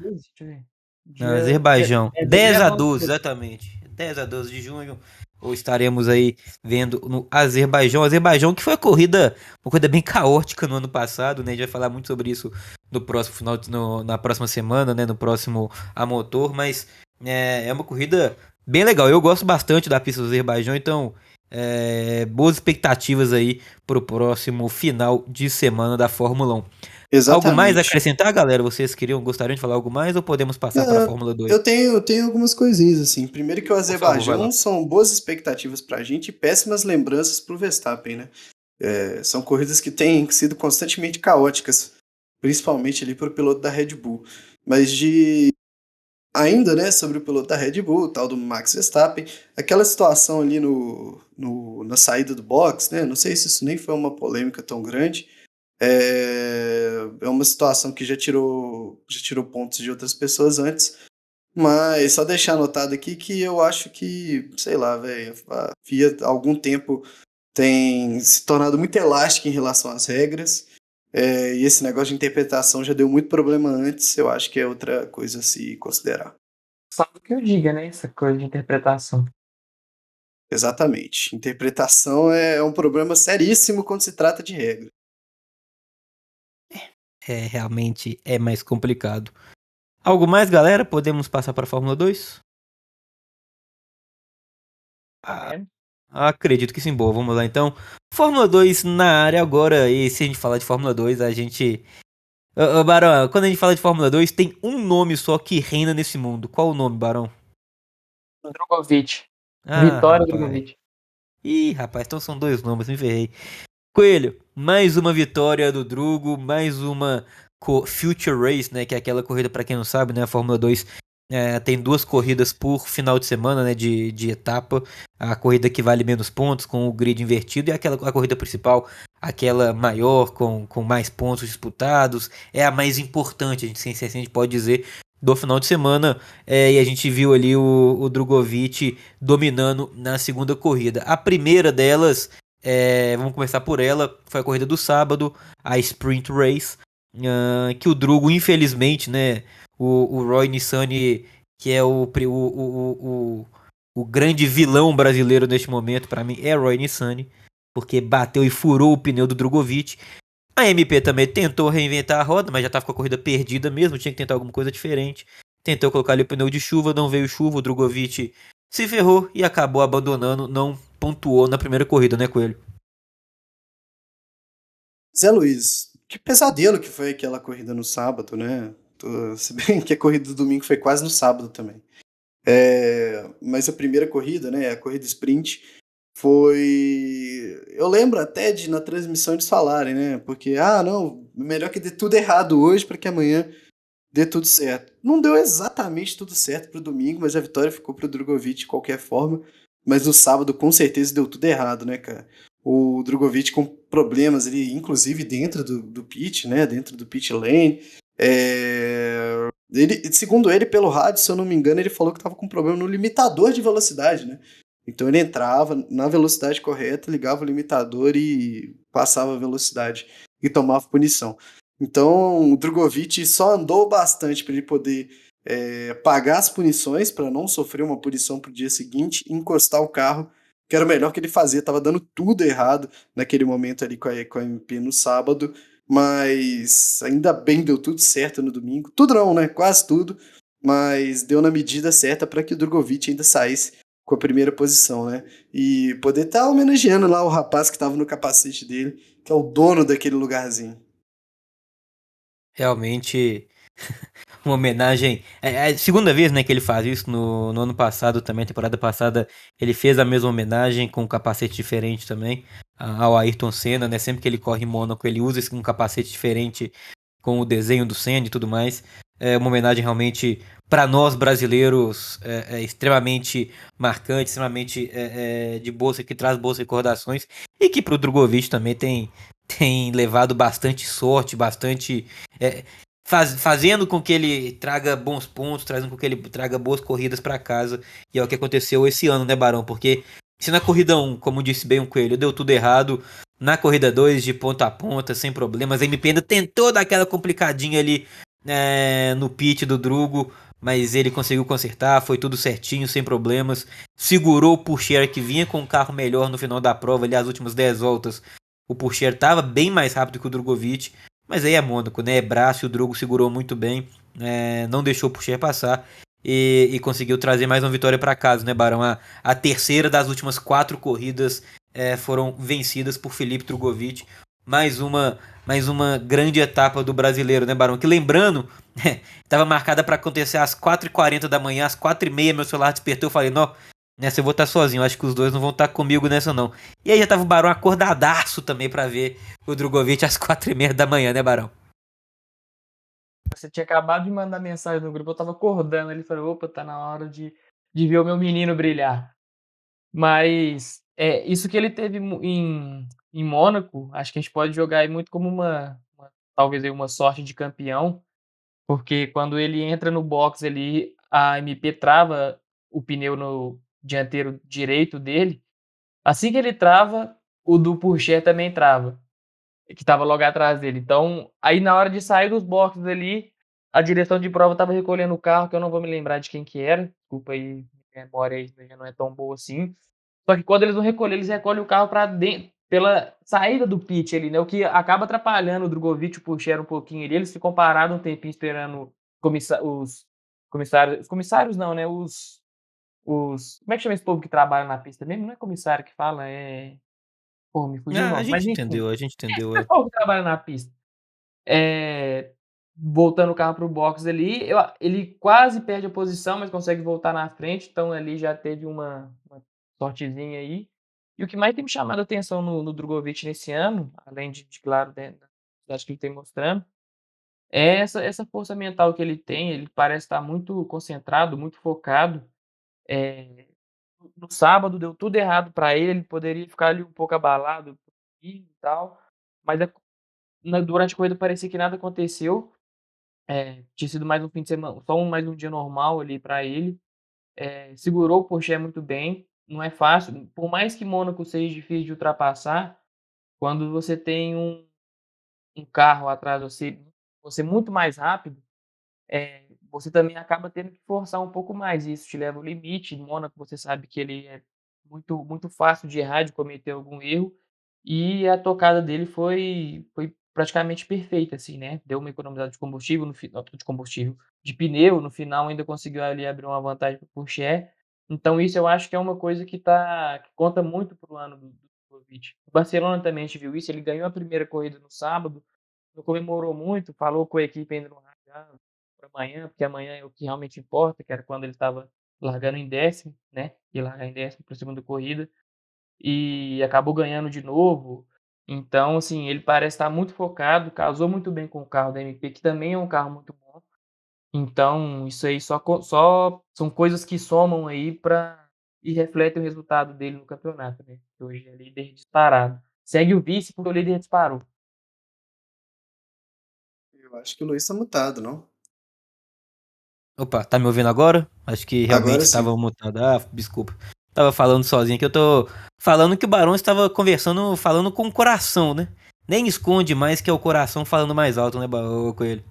Dia, Azerbaijão. É, é 10 a 12, exatamente. 10 a 12 de junho. Ou estaremos aí vendo no Azerbaijão. Azerbaijão que foi a corrida, uma corrida bem caótica no ano passado, né? A gente vai falar muito sobre isso no próximo final, no, na próxima semana, né? No próximo a motor, mas é, é uma corrida bem legal. Eu gosto bastante da pista do Azerbaijão, então é, boas expectativas aí para o próximo final de semana da Fórmula 1. Exatamente. Algo mais a acrescentar, galera? Vocês queriam, gostariam de falar algo mais ou podemos passar para a Fórmula 2? Eu tenho, eu tenho algumas coisinhas assim. Primeiro que o Azerbaijão favor, são boas expectativas para a gente e péssimas lembranças para o Verstappen, né? É, são corridas que têm sido constantemente caóticas, principalmente ali para o piloto da Red Bull. Mas de ainda, né, sobre o piloto da Red Bull, tal do Max Verstappen, aquela situação ali no, no, na saída do box, né, não sei se isso nem foi uma polêmica tão grande, é, é uma situação que já tirou, já tirou pontos de outras pessoas antes, mas só deixar anotado aqui que eu acho que, sei lá, velho, a FIA há algum tempo tem se tornado muito elástica em relação às regras, é, e esse negócio de interpretação já deu muito problema antes, eu acho que é outra coisa a se considerar. Só do que eu diga, né? Essa coisa de interpretação. Exatamente. Interpretação é um problema seríssimo quando se trata de regra. É, realmente é mais complicado. Algo mais, galera? Podemos passar para a Fórmula 2? Ah, acredito que sim, boa. Vamos lá então. Fórmula 2 na área agora, e se a gente falar de Fórmula 2, a gente. Barão, quando a gente fala de Fórmula 2, tem um nome só que reina nesse mundo. Qual o nome, Barão? Drogovic. Ah, Vitória Drogovic. Ih, rapaz, então são dois nomes, me ferrei. Coelho, mais uma vitória do Drugo, mais uma Future Race, né, que é aquela corrida para quem não sabe, né, a Fórmula 2 é, tem duas corridas por final de semana, né, de, de etapa. A corrida que vale menos pontos, com o grid invertido, e aquela a corrida principal, aquela maior, com, com mais pontos disputados. É a mais importante, a gente, a gente pode dizer, do final de semana é, e a gente viu ali o, o Drogovic dominando na segunda corrida. A primeira delas, é, vamos começar por ela, foi a corrida do sábado, a Sprint Race, uh, que o Drugo, infelizmente, né, o, o Roy Nissani, que é o, o, o, o, grande vilão brasileiro neste momento, para mim, é Roy Nissani, porque bateu e furou o pneu do Drogovic. A MP também tentou reinventar a roda, mas já estava com a corrida perdida mesmo, tinha que tentar alguma coisa diferente. Tentou colocar ali o pneu de chuva, não veio chuva, o Drogovic se ferrou e acabou abandonando, não pontuou na primeira corrida, né, Coelho? Zé Luiz, que pesadelo que foi aquela corrida no sábado, né? Se bem que a corrida do domingo foi quase no sábado também. É, mas a primeira corrida, né, a corrida sprint, foi. Eu lembro até de na transmissão eles falarem, né? Porque, ah, não, melhor que dê tudo errado hoje para que amanhã dê tudo certo. Não deu exatamente tudo certo pro domingo, mas a vitória ficou pro Drogovic de qualquer forma. Mas no sábado, com certeza, deu tudo errado, né, cara? O Drogovic com problemas ali, inclusive dentro do, do pit, né? Dentro do pit lane. É... Ele, segundo ele, pelo rádio, se eu não me engano, ele falou que tava com problema no limitador de velocidade, né? Então ele entrava na velocidade correta, ligava o limitador e passava a velocidade e tomava punição. Então o Drogovic só andou bastante para ele poder é, pagar as punições, para não sofrer uma punição para o dia seguinte e encostar o carro, que era o melhor que ele fazia. Tava dando tudo errado naquele momento ali com a, com a MP no sábado, mas ainda bem deu tudo certo no domingo. Tudo não, né? Quase tudo, mas deu na medida certa para que o Drogovic ainda saísse com a primeira posição, né? E poder estar tá homenageando lá o rapaz que estava no capacete dele, que é o dono daquele lugarzinho. Realmente uma homenagem. É, é a segunda vez né, que ele faz isso. No, no ano passado também, temporada passada, ele fez a mesma homenagem com um capacete diferente também ao Ayrton Senna, né? Sempre que ele corre em Mônaco, ele usa um capacete diferente com o desenho do Senna e tudo mais. É uma homenagem realmente para nós brasileiros é, é, extremamente marcante, extremamente é, é, de boas, que traz boas recordações e que para o Drogovic também tem, tem levado bastante sorte, bastante é, faz, fazendo com que ele traga bons pontos, trazendo com que ele traga boas corridas para casa e é o que aconteceu esse ano, né, Barão? Porque se na corrida 1, como disse bem o Coelho, deu tudo errado, na corrida 2 de ponta a ponta, sem problemas, a MP ainda tentou dar aquela complicadinha ali é, no pit do Drugo, mas ele conseguiu consertar, foi tudo certinho, sem problemas. Segurou o Purcher que vinha com um carro melhor no final da prova, ali as últimas 10 voltas. O Purcher estava bem mais rápido que o Drogovic, mas aí é Mônaco, né? É braço, o Drogo segurou muito bem, é, não deixou o Purcher passar e, e, conseguiu trazer mais uma vitória para casa, né, Barão? A, a, terceira das últimas quatro corridas é, foram vencidas por Felipe Drogovic. Mais uma mais uma grande etapa do brasileiro, né, Barão? Que lembrando, estava marcada para acontecer às 4h40 da manhã, às 4h30 meu celular despertou, eu falei, não, nessa eu vou estar tá sozinho, acho que os dois não vão estar tá comigo nessa não. E aí já tava o Barão acordadaço também para ver o Drogovic às 4h30 da manhã, né, Barão? Você tinha acabado de mandar mensagem no grupo, eu tava acordando, ele falou, opa, tá na hora de, de ver o meu menino brilhar. Mas é, isso que ele teve em, em Mônaco, acho que a gente pode jogar aí muito como uma, uma talvez aí uma sorte de campeão, porque quando ele entra no box ali, a MP trava o pneu no dianteiro direito dele. Assim que ele trava, o do Pourchaire também trava, que estava logo atrás dele. Então, aí na hora de sair dos boxes ali, a direção de prova estava recolhendo o carro, que eu não vou me lembrar de quem que era. Desculpa aí, minha memória aí já não é tão boa assim. Só que quando eles vão recolher, eles recolhem o carro para dentro, pela saída do pit ali, né? O que acaba atrapalhando o Drogovic e o Pucher um pouquinho ali. Eles ficam parados um tempinho esperando os comissários. Os comissários não, né? Os, os. Como é que chama esse povo que trabalha na pista mesmo? Não é comissário que fala, é. Pô, me fugiu ah, A gente Mas, entendeu, a gente entendeu. É, é. o povo que trabalha na pista. É, voltando o carro para o box ali, eu, ele quase perde a posição, mas consegue voltar na frente, então ali já teve uma, uma sortezinha aí. E o que mais tem me chamado a atenção no, no Drogovic nesse ano, além de, de claro, da velocidade que ele tem mostrando, é essa, essa força mental que ele tem. Ele parece estar muito concentrado, muito focado. É, no sábado deu tudo errado para ele, ele poderia ficar ali um pouco abalado e tal, mas é, na, durante a corrida parecia que nada aconteceu. É, tinha sido mais um fim de semana, só um, mais um dia normal ali para ele. É, segurou o Porsche muito bem. Não é fácil. Por mais que Mônaco seja difícil de ultrapassar, quando você tem um, um carro atrás de você, você muito mais rápido, é, você também acaba tendo que forçar um pouco mais. Isso te leva ao limite. Em Mônaco, você sabe que ele é muito, muito fácil de errar, de cometer algum erro. E a tocada dele foi, foi praticamente perfeita, assim, né? Deu uma economizada de combustível, no de combustível, de pneu, no final ainda conseguiu ali abrir uma vantagem para o Porsche. Então isso eu acho que é uma coisa que, tá, que conta muito para o ano do, do Drogovic. O Barcelona também a gente viu isso, ele ganhou a primeira corrida no sábado, não comemorou muito, falou com a equipe ainda no para amanhã, porque amanhã é o que realmente importa, que era quando ele estava largando em décimo, né? E largar em décimo para a segunda corrida. E acabou ganhando de novo. Então, assim, ele parece estar muito focado, casou muito bem com o carro da MP, que também é um carro muito bom. Então, isso aí só, só são coisas que somam aí para e refletem o resultado dele no campeonato, né? Hoje é líder disparado. Segue o vice porque o líder disparou. Eu acho que o Luiz tá mutado, não? Opa, tá me ouvindo agora? Acho que realmente estava mutado. Ah, desculpa. Tava falando sozinho que eu tô falando que o Barão estava conversando, falando com o coração, né? Nem esconde mais que é o coração falando mais alto, né, Coelho?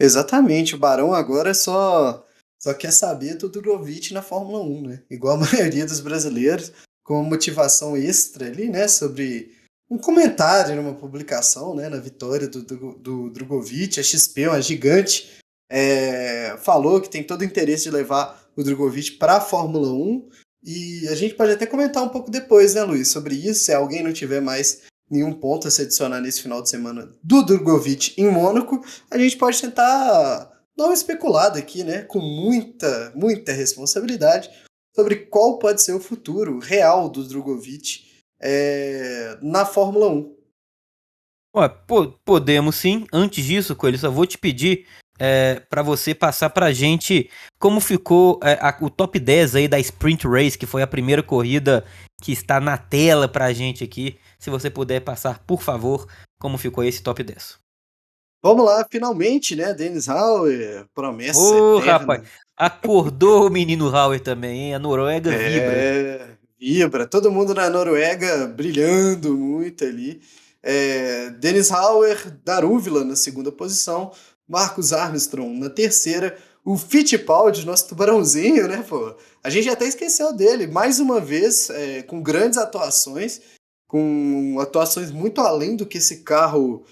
Exatamente, o Barão agora só só quer saber do Drogovic na Fórmula 1, né? Igual a maioria dos brasileiros, com motivação extra ali, né, sobre um comentário numa publicação, né, na vitória do, do, do Drogovic, a XP, uma gigante, é, falou que tem todo o interesse de levar o Drogovic para a Fórmula 1. E a gente pode até comentar um pouco depois, né, Luiz, sobre isso. Se alguém não tiver mais nenhum ponto a se adicionar nesse final de semana do Drogovic em Mônaco, a gente pode tentar dar uma especulada aqui, né, com muita, muita responsabilidade, sobre qual pode ser o futuro real do Drogovic é, na Fórmula 1. Ué, podemos sim. Antes disso, Coelho, só vou te pedir é, para você passar pra gente como ficou é, a, o top 10 aí da Sprint Race, que foi a primeira corrida que está na tela pra gente aqui. Se você puder passar, por favor, como ficou esse top 10. Vamos lá, finalmente, né? Dennis Hauer, promessa. Ô, oh, rapaz, acordou o menino Hauer também, hein? A Noruega é, vibra. Vibra, todo mundo na Noruega brilhando muito ali. É, Dennis Hauer, Darúvila na segunda posição, Marcos Armstrong na terceira, o Fittipaldi, nosso tubarãozinho, né, pô? A gente até esqueceu dele, mais uma vez, é, com grandes atuações, com atuações muito além do que esse carro,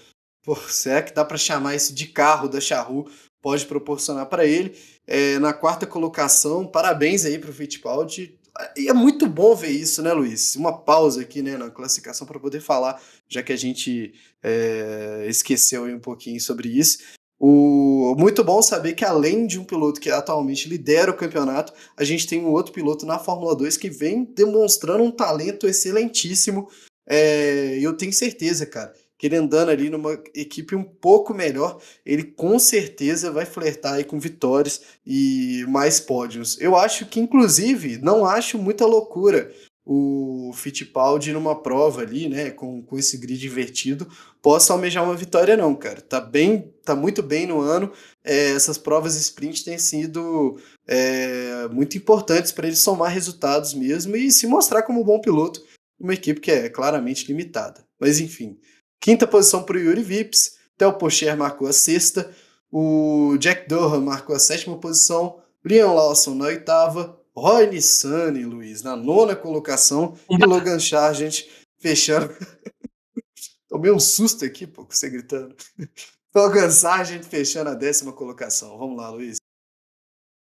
pô, será é que dá para chamar isso de carro da Charru, pode proporcionar para ele. É, na quarta colocação, parabéns aí para o Fittipaldi. E é muito bom ver isso, né, Luiz? Uma pausa aqui né, na classificação para poder falar, já que a gente é, esqueceu um pouquinho sobre isso. O, muito bom saber que além de um piloto que atualmente lidera o campeonato, a gente tem um outro piloto na Fórmula 2 que vem demonstrando um talento excelentíssimo. É, eu tenho certeza, cara, que ele andando ali numa equipe um pouco melhor, ele com certeza vai flertar aí com vitórias e mais pódios. Eu acho que, inclusive, não acho muita loucura o Fittipaldi numa prova ali, né, com, com esse grid invertido, possa almejar uma vitória não, cara. Tá bem, tá muito bem no ano. É, essas provas sprint têm sido é, muito importantes para ele somar resultados mesmo e se mostrar como um bom piloto uma equipe que é claramente limitada. Mas enfim, quinta posição para o Yuri Vips, Theo Pocher marcou a sexta, o Jack Durham marcou a sétima posição, Liam Lawson na oitava, Roy Nissani, Luiz, na nona colocação, e Logan Sargent fechando. Tomei um susto aqui, pô, com você gritando. Logan Sargent fechando a décima colocação. Vamos lá, Luiz.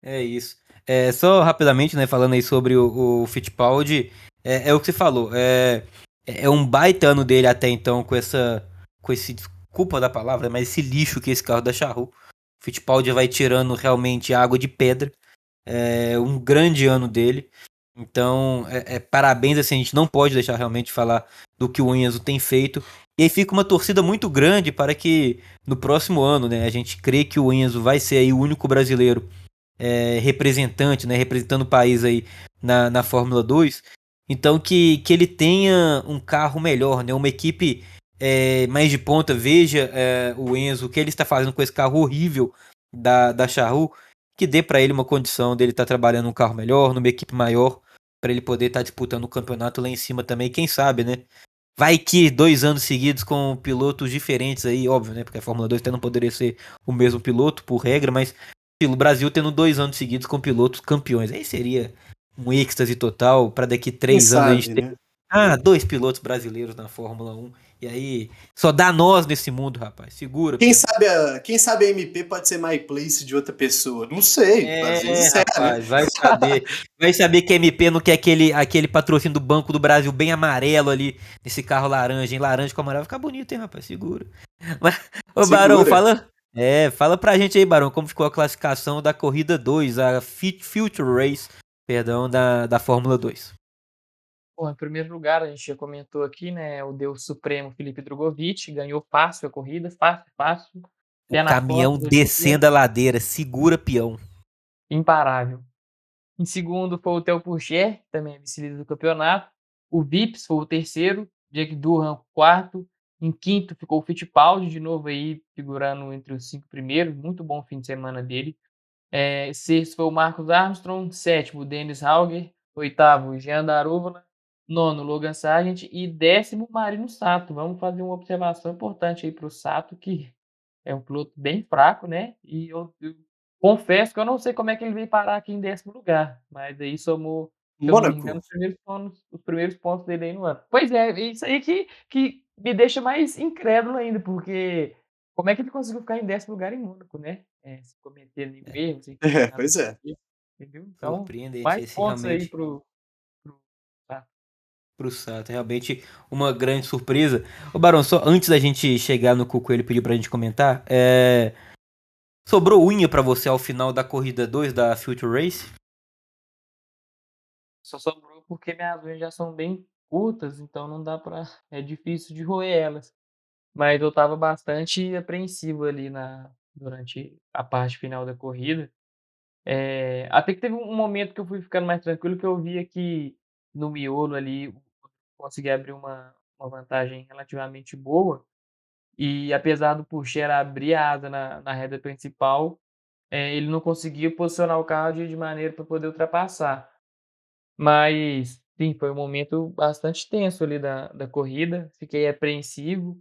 É isso. É, só rapidamente, né, falando aí sobre o, o Fittipaldi, é, é, o que você falou. É, é um baita ano dele até então com essa. com esse. culpa da palavra, mas esse lixo que é esse carro da Charru. O Fittipaldi vai tirando realmente água de pedra. É um grande ano dele. Então, é, é, parabéns, assim, a gente não pode deixar realmente falar do que o Enzo tem feito. E aí fica uma torcida muito grande para que no próximo ano, né, a gente crê que o Enzo vai ser aí o único brasileiro é, representante, né, representando o país aí na, na Fórmula 2. Então que, que ele tenha um carro melhor, né, uma equipe é, mais de ponta, veja é, o Enzo, o que ele está fazendo com esse carro horrível da, da Charru, que dê para ele uma condição dele estar tá trabalhando num carro melhor, numa equipe maior, para ele poder estar tá disputando o campeonato lá em cima também, quem sabe, né? Vai que dois anos seguidos com pilotos diferentes aí, óbvio, né? Porque a Fórmula 2 até não poderia ser o mesmo piloto, por regra, mas pelo Brasil tendo dois anos seguidos com pilotos campeões. Aí seria um êxtase total para daqui três Quem anos sabe, a gente ter. Né? Ah, dois pilotos brasileiros na Fórmula 1. E aí, só dá nós nesse mundo, rapaz. Segura. Quem sabe, a, quem sabe a MP pode ser My Place de outra pessoa. Não sei. É, é rapaz, vai saber. vai saber que a MP não quer aquele, aquele patrocínio do Banco do Brasil bem amarelo ali, nesse carro laranja, em laranja com amarelo. Fica bonito, hein, rapaz? Segura. Mas, ô, Segura. Barão, fala, é, fala pra gente aí, Barão, como ficou a classificação da corrida 2, a Future Race, perdão, da, da Fórmula 2. Bom, em primeiro lugar, a gente já comentou aqui, né? O Deus Supremo Felipe Drogovic ganhou fácil a corrida, fácil, fácil. O caminhão descendo a ladeira, segura peão. Imparável. Em segundo foi o Theo Pourchaire, também é vice-líder do campeonato. O Vips foi o terceiro, Jack Durham quarto. Em quinto ficou o Fittipaldi, de novo aí figurando entre os cinco primeiros. Muito bom fim de semana dele. É, sexto foi o Marcos Armstrong. Sétimo, o Dennis Hauger. Oitavo, Jean Daruvala nono Logan Sargent e décimo Marino Sato. Vamos fazer uma observação importante aí para o Sato, que é um piloto bem fraco, né? E eu, eu, confesso que eu não sei como é que ele veio parar aqui em décimo lugar, mas aí somou engano, os, primeiros pontos, os primeiros pontos dele aí no ano. Pois é, isso aí que, que me deixa mais incrédulo ainda, porque como é que ele conseguiu ficar em décimo lugar em Mônaco, né? É, se cometer nenhum é. erro. É, pois é. Entendeu? Então, mais pontos realmente... aí pro, pro Sato. Realmente uma grande surpresa. Ô Barão, só antes da gente chegar no Cuco, ele pediu pra gente comentar. É... Sobrou unha para você ao final da corrida 2 da Future Race? Só sobrou porque minhas unhas já são bem curtas, então não dá pra. É difícil de roer elas. Mas eu tava bastante apreensivo ali na, durante a parte final da corrida. É, até que teve um momento que eu fui ficando mais tranquilo, que eu via que no miolo ali conseguir abrir uma, uma vantagem relativamente boa. E apesar do Purcher abrir a asa na, na reta principal, é, ele não conseguia posicionar o carro de, de maneira para poder ultrapassar. Mas, sim, foi um momento bastante tenso ali da, da corrida. Fiquei apreensivo.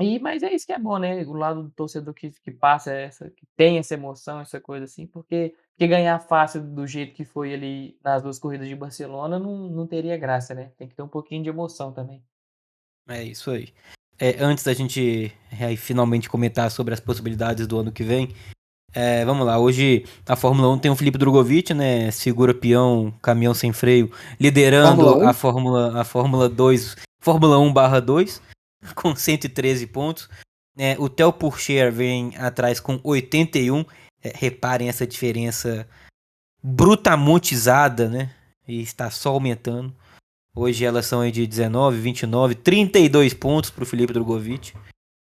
E, mas é isso que é bom, né? O lado do torcedor que, que passa essa, que tem essa emoção, essa coisa assim, porque, porque ganhar fácil do jeito que foi ali nas duas corridas de Barcelona não, não teria graça, né? Tem que ter um pouquinho de emoção também. É isso aí. É, antes da gente é, finalmente comentar sobre as possibilidades do ano que vem, é, vamos lá. Hoje a Fórmula 1 tem o Felipe Drogovic, né? Segura peão, caminhão sem freio, liderando Fórmula a Fórmula, a Fórmula 2, Fórmula 1 barra 2 com 113 pontos. É, o Theo Pourchaire vem atrás com 81. É, reparem essa diferença brutamontizada, né? E está só aumentando. Hoje elas são de 19, 29, 32 pontos para o Felipe Drogovic,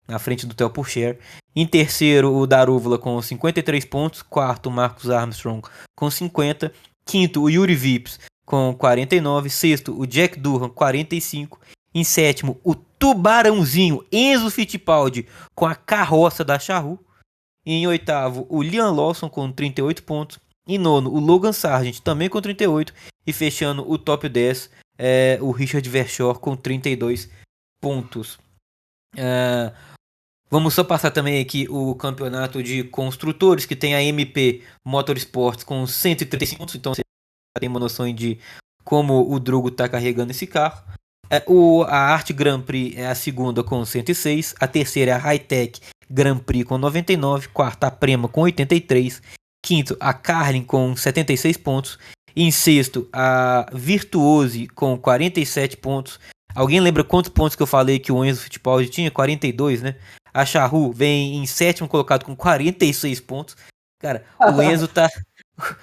na frente do Theo Pourchaire. Em terceiro, o Darúvula com 53 pontos. Quarto, o Marcos Armstrong com 50. Quinto, o Yuri Vips com 49. Sexto, o Jack Durham, 45. Em sétimo, o Tubarãozinho Enzo Fittipaldi com a carroça da Charru. Em oitavo, o Liam Lawson com 38 pontos. Em nono, o Logan Sargent também com 38. E fechando o top 10, é, o Richard Verschoor com 32 pontos. É, vamos só passar também aqui o campeonato de construtores, que tem a MP Motorsports com 135 pontos. Então você tem uma noção de como o Drugo está carregando esse carro. É, o, a Arte Grand Prix é a segunda com 106, a terceira é a Hightech Grand Prix com 99, quarta a Prema com 83, quinto a Carlin com 76 pontos, em sexto a Virtuose com 47 pontos. Alguém lembra quantos pontos que eu falei que o Enzo Fittipaldi tinha? 42, né? A Charru vem em sétimo colocado com 46 pontos. Cara, o Enzo tá.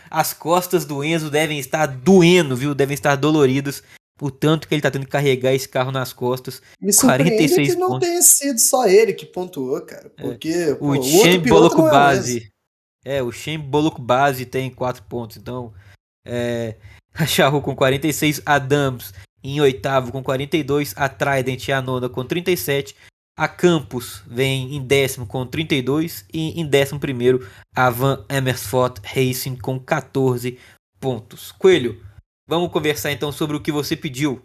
As costas do Enzo devem estar doendo, viu? Devem estar doloridas o tanto que ele tá tendo que carregar esse carro nas costas. Me 46 que não pontos. tenha sido só ele que pontuou, cara. É. Porque é. pô, o, Shem Boloco é Base. É, o Shem Boloco Base tem 4 pontos. Então, é, a Charro com 46, Adams em oitavo com 42, a Trident é a nona com 37, a Campus vem em décimo com 32 e em décimo primeiro a Van Amersfoort Racing com 14 pontos. Coelho, vamos conversar então sobre o que você pediu.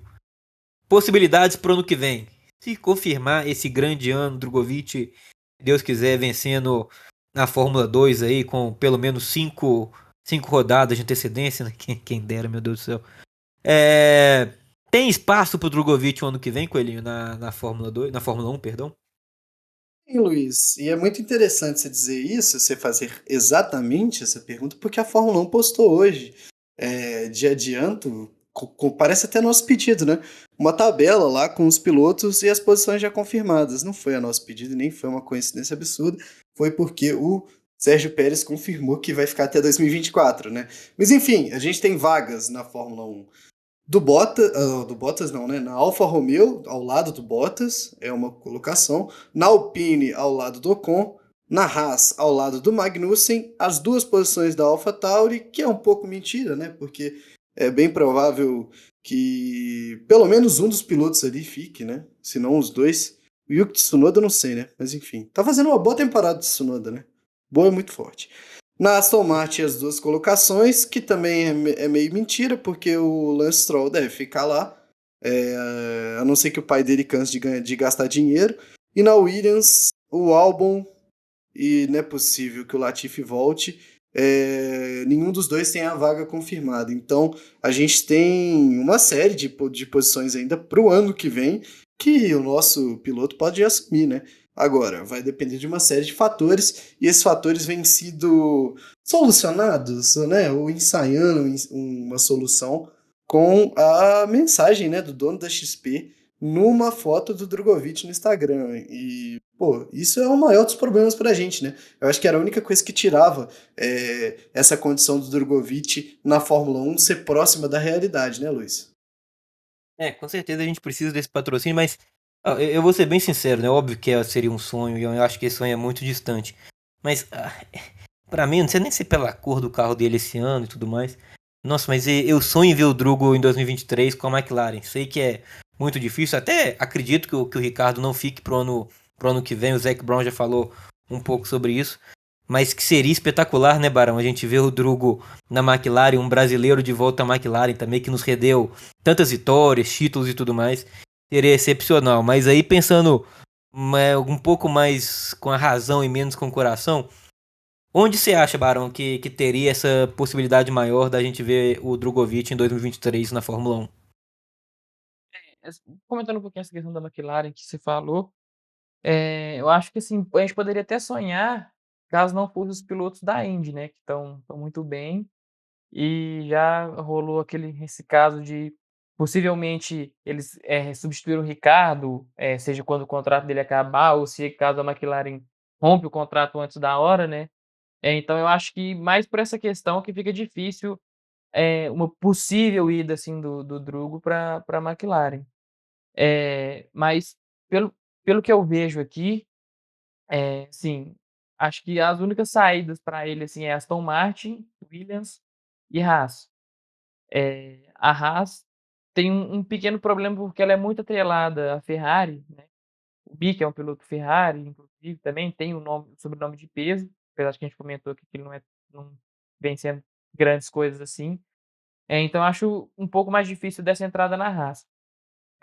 Possibilidades para o ano que vem. Se confirmar esse grande ano, Drogovic, Deus quiser, vencendo na Fórmula 2 aí com pelo menos cinco, cinco rodadas de antecedência, né? quem, quem dera, meu Deus do céu. É, tem espaço pro Drogovic o ano que vem, Coelhinho, na, na Fórmula 2, na Fórmula 1, perdão? Sim, Luiz, e é muito interessante você dizer isso, você fazer exatamente essa pergunta, porque a Fórmula 1 postou hoje, é, de adianto, parece até nosso pedido, né? Uma tabela lá com os pilotos e as posições já confirmadas. Não foi a nosso pedido, nem foi uma coincidência absurda, foi porque o Sérgio Pérez confirmou que vai ficar até 2024, né? Mas enfim, a gente tem vagas na Fórmula 1 do uh, do Bottas não, né? Na Alfa Romeo, ao lado do Bottas, é uma colocação. Na Alpine, ao lado do Ocon. Na Haas, ao lado do Magnussen. As duas posições da Alfa Tauri, que é um pouco mentira, né? Porque é bem provável que pelo menos um dos pilotos ali fique, né? Se não os dois. O Yuki Tsunoda não sei, né? Mas enfim, tá fazendo uma boa temporada de Tsunoda, né? Boa é muito forte. Na Aston Martin, as duas colocações, que também é, é meio mentira, porque o Lance Stroll deve ficar lá, é, a não ser que o pai dele canse de, de gastar dinheiro. E na Williams, o álbum, e não é possível que o Latifi volte, é, nenhum dos dois tem a vaga confirmada. Então, a gente tem uma série de, de posições ainda para o ano que vem que o nosso piloto pode assumir, né? Agora, vai depender de uma série de fatores, e esses fatores vêm sido solucionados, né, ou ensaiando uma solução com a mensagem, né, do dono da XP numa foto do Drogovic no Instagram. E, pô, isso é o maior dos problemas pra gente, né? Eu acho que era a única coisa que tirava é, essa condição do Drogovic na Fórmula 1 ser próxima da realidade, né, Luiz? É, com certeza a gente precisa desse patrocínio, mas eu vou ser bem sincero, né? Óbvio que seria um sonho, e eu acho que esse sonho é muito distante. Mas, ah, para mim, não sei nem se pela cor do carro dele esse ano e tudo mais. Nossa, mas eu sonho em ver o Drugo em 2023 com a McLaren. Sei que é muito difícil. Até acredito que o, que o Ricardo não fique pro ano, pro ano que vem. O Zac Brown já falou um pouco sobre isso. Mas que seria espetacular, né, Barão? A gente vê o Drugo na McLaren, um brasileiro de volta à McLaren também, que nos redeu tantas vitórias, títulos e tudo mais seria excepcional. Mas aí pensando um pouco mais com a razão e menos com o coração, onde você acha, Barão, que, que teria essa possibilidade maior da gente ver o Drogovic em 2023 na Fórmula 1? É, comentando um pouquinho essa questão da McLaren que você falou, é, eu acho que assim, a gente poderia até sonhar caso não fossem os pilotos da Indy, né, que estão muito bem, e já rolou aquele esse caso de Possivelmente eles é, o Ricardo, é, seja quando o contrato dele acabar, ou se caso a McLaren rompe o contrato antes da hora, né? É, então eu acho que mais por essa questão que fica difícil é, uma possível ida assim do, do Drugo para a McLaren. Mas pelo, pelo que eu vejo aqui, é, sim, acho que as únicas saídas para ele assim é Aston Martin, Williams e Haas. É, a Haas tem um, um, pequeno problema porque ela é muito atrelada à Ferrari, né? O Bic é um piloto Ferrari, inclusive, também tem o nome, sobrenome de peso, apesar que a gente comentou que ele não é não vem sendo grandes coisas assim. É, então acho um pouco mais difícil dessa entrada na raça.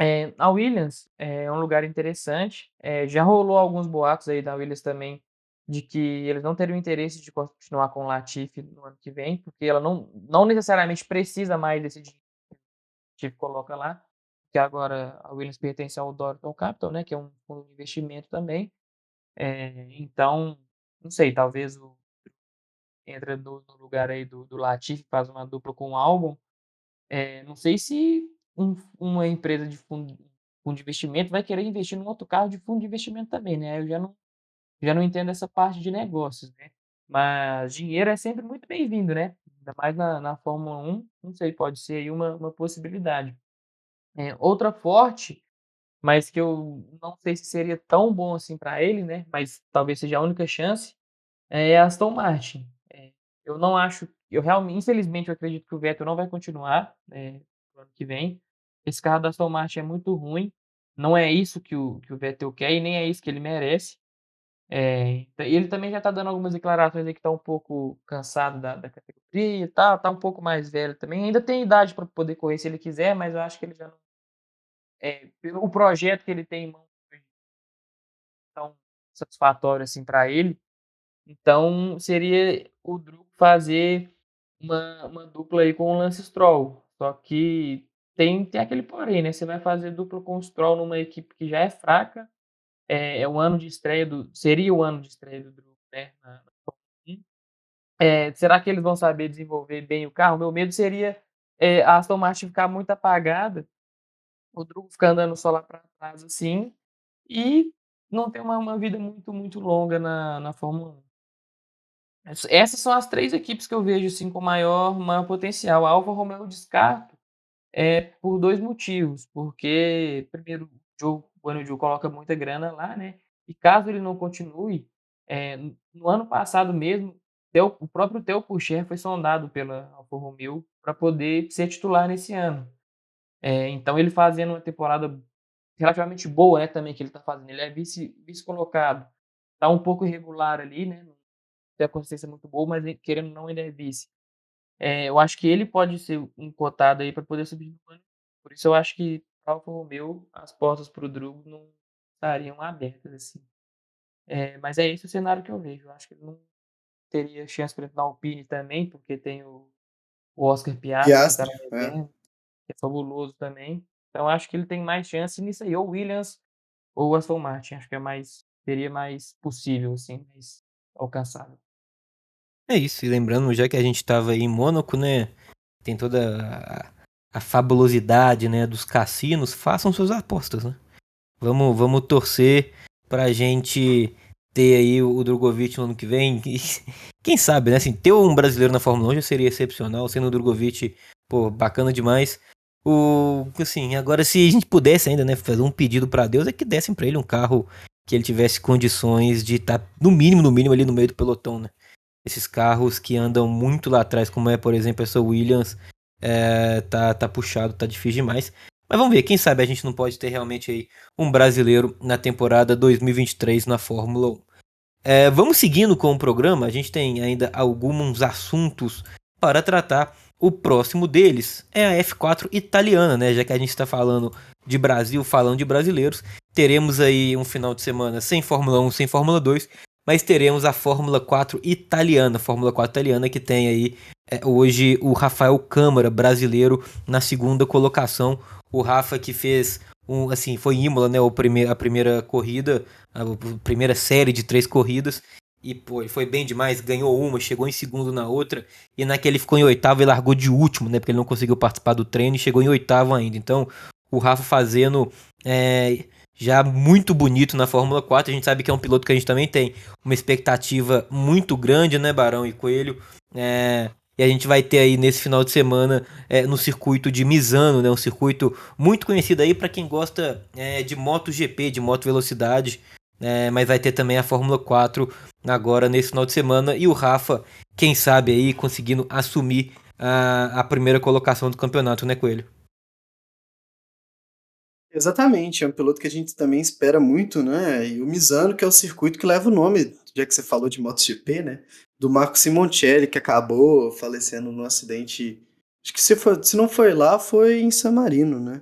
É, a Williams é um lugar interessante. É, já rolou alguns boatos aí da Williams também de que eles não teriam interesse de continuar com o Latifi no ano que vem, porque ela não, não necessariamente precisa mais desse dinheiro Chief coloca lá, que agora a Williams pertence ao Dorton Capital, né, que é um fundo de investimento também. É, então, não sei, talvez o entra no, no lugar aí do, do Latif, faz uma dupla com o álbum. É, não sei se um, uma empresa de fundo, fundo de investimento vai querer investir num outro carro de fundo de investimento também, né? Eu já não, já não entendo essa parte de negócios, né? Mas dinheiro é sempre muito bem-vindo, né? Ainda mais na, na Fórmula 1, não sei, pode ser aí uma, uma possibilidade. É, outra forte, mas que eu não sei se seria tão bom assim para ele, né? Mas talvez seja a única chance, é a Aston Martin. É, eu não acho, eu realmente, infelizmente, eu acredito que o Vettel não vai continuar é, ano que vem. esse carro da Aston Martin é muito ruim, não é isso que o, que o Vettel quer e nem é isso que ele merece. É, ele também já está dando algumas declarações aí que está um pouco cansado da, da categoria e tal, tá um pouco mais velho também. Ainda tem idade para poder correr se ele quiser, mas eu acho que ele já não. É, pelo o projeto que ele tem em mão tão satisfatório assim para ele. Então seria o Drugo fazer uma, uma dupla aí com o Lance Stroll. Só que tem, tem aquele porém, né? Você vai fazer dupla com o Stroll numa equipe que já é fraca. É, é o ano de estreia do. Seria o ano de estreia do Drugo, né? Na é, será que eles vão saber desenvolver bem o carro? Meu medo seria é, a Aston Martin ficar muito apagada, o Drugo ficar andando só lá para trás assim, e não ter uma, uma vida muito, muito longa na, na Fórmula 1. Essas são as três equipes que eu vejo assim, com maior, maior potencial. A Alfa Romeo eu descarto é, por dois motivos. Porque, primeiro, o Joe, o Joe coloca muita grana lá, né? E caso ele não continue, é, no ano passado mesmo, o próprio Theo Pucher foi sondado pela Alfa Romeo para poder ser titular nesse ano. É, então, ele fazendo uma temporada relativamente boa, né, também que ele está fazendo. Ele é vice, vice. Está um pouco irregular ali, né? Tem a consistência muito boa, mas querendo ou não, ele é vice. É, eu acho que ele pode ser um cotado aí para poder subir no ano. Por isso eu acho que para Alfa Romeo as portas para o Drugo não estariam abertas assim. É, mas é esse o cenário que eu vejo. Eu acho que ele não teria chance para entrar na Alpine também, porque tem o, o Oscar Piastri, Piastri que, tá é. que é fabuloso também. Então acho que ele tem mais chance nisso aí, ou Williams ou Aston Martin. Acho que é mais seria mais possível, assim, mais alcançável. É isso, e lembrando, já que a gente estava em Mônaco, né? Tem toda a, a, fabulosidade, né, dos cassinos, façam suas apostas, né? Vamos, vamos torcer pra gente ter aí o Drogovic no ano que vem. Quem sabe, né? Assim, ter um brasileiro na Fórmula 1 já seria excepcional, sendo o Drogovic, pô, bacana demais. O, assim, agora se a gente pudesse ainda, né, fazer um pedido para Deus é que dessem para ele um carro que ele tivesse condições de estar tá, no mínimo, no mínimo ali no meio do pelotão, né? Esses carros que andam muito lá atrás, como é, por exemplo, essa Williams, é, tá, tá puxado, tá difícil demais. Mas vamos ver, quem sabe a gente não pode ter realmente aí um brasileiro na temporada 2023 na Fórmula 1. É, vamos seguindo com o programa, a gente tem ainda alguns assuntos para tratar. O próximo deles é a F4 italiana, né? Já que a gente está falando de Brasil, falando de brasileiros, teremos aí um final de semana sem Fórmula 1, sem Fórmula 2, mas teremos a Fórmula 4 italiana, Fórmula 4 italiana que tem aí é, hoje o Rafael Câmara, brasileiro, na segunda colocação. O Rafa que fez um, assim, foi Imola, né, o prime a primeira corrida, a primeira série de três corridas, e, pô, foi bem demais, ganhou uma, chegou em segundo na outra. E naquele ficou em oitavo e largou de último, né? Porque ele não conseguiu participar do treino e chegou em oitavo ainda. Então, o Rafa fazendo é, já muito bonito na Fórmula 4. A gente sabe que é um piloto que a gente também tem uma expectativa muito grande, né, Barão e Coelho? É, e a gente vai ter aí nesse final de semana é, no circuito de Misano, né? Um circuito muito conhecido aí para quem gosta é, de MotoGP, de moto velocidade. É, mas vai ter também a Fórmula 4 agora nesse final de semana. E o Rafa, quem sabe aí, conseguindo assumir a, a primeira colocação do campeonato, né, Coelho? Exatamente, é um piloto que a gente também espera muito, né? E o Misano, que é o circuito que leva o nome, já que você falou de MotoGP, né? Do Marco Simoncelli, que acabou falecendo num acidente. Acho que se, se não foi lá, foi em San Marino, né?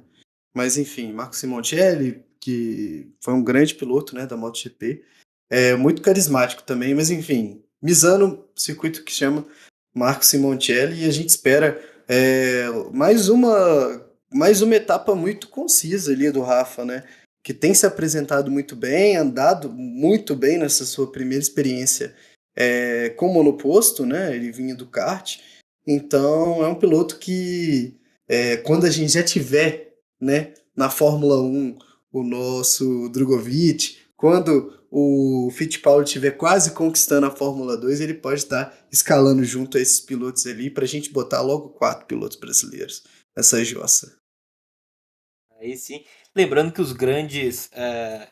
Mas enfim, Marco Simoncelli, que foi um grande piloto, né, da MotoGP. É muito carismático também, mas enfim, Misano, circuito que chama Marco Simoncelli, e a gente espera é, mais uma mais uma etapa muito concisa ali do Rafa, né? Que tem se apresentado muito bem, andado muito bem nessa sua primeira experiência é, com monoposto, né? Ele vinha do kart. Então é um piloto que é, quando a gente já tiver né, na Fórmula 1 o nosso Drogovic, quando o Fittipaldi estiver quase conquistando a Fórmula 2, ele pode estar escalando junto a esses pilotos ali para a gente botar logo quatro pilotos brasileiros nessa jossa. Aí sim. Lembrando que os grandes é,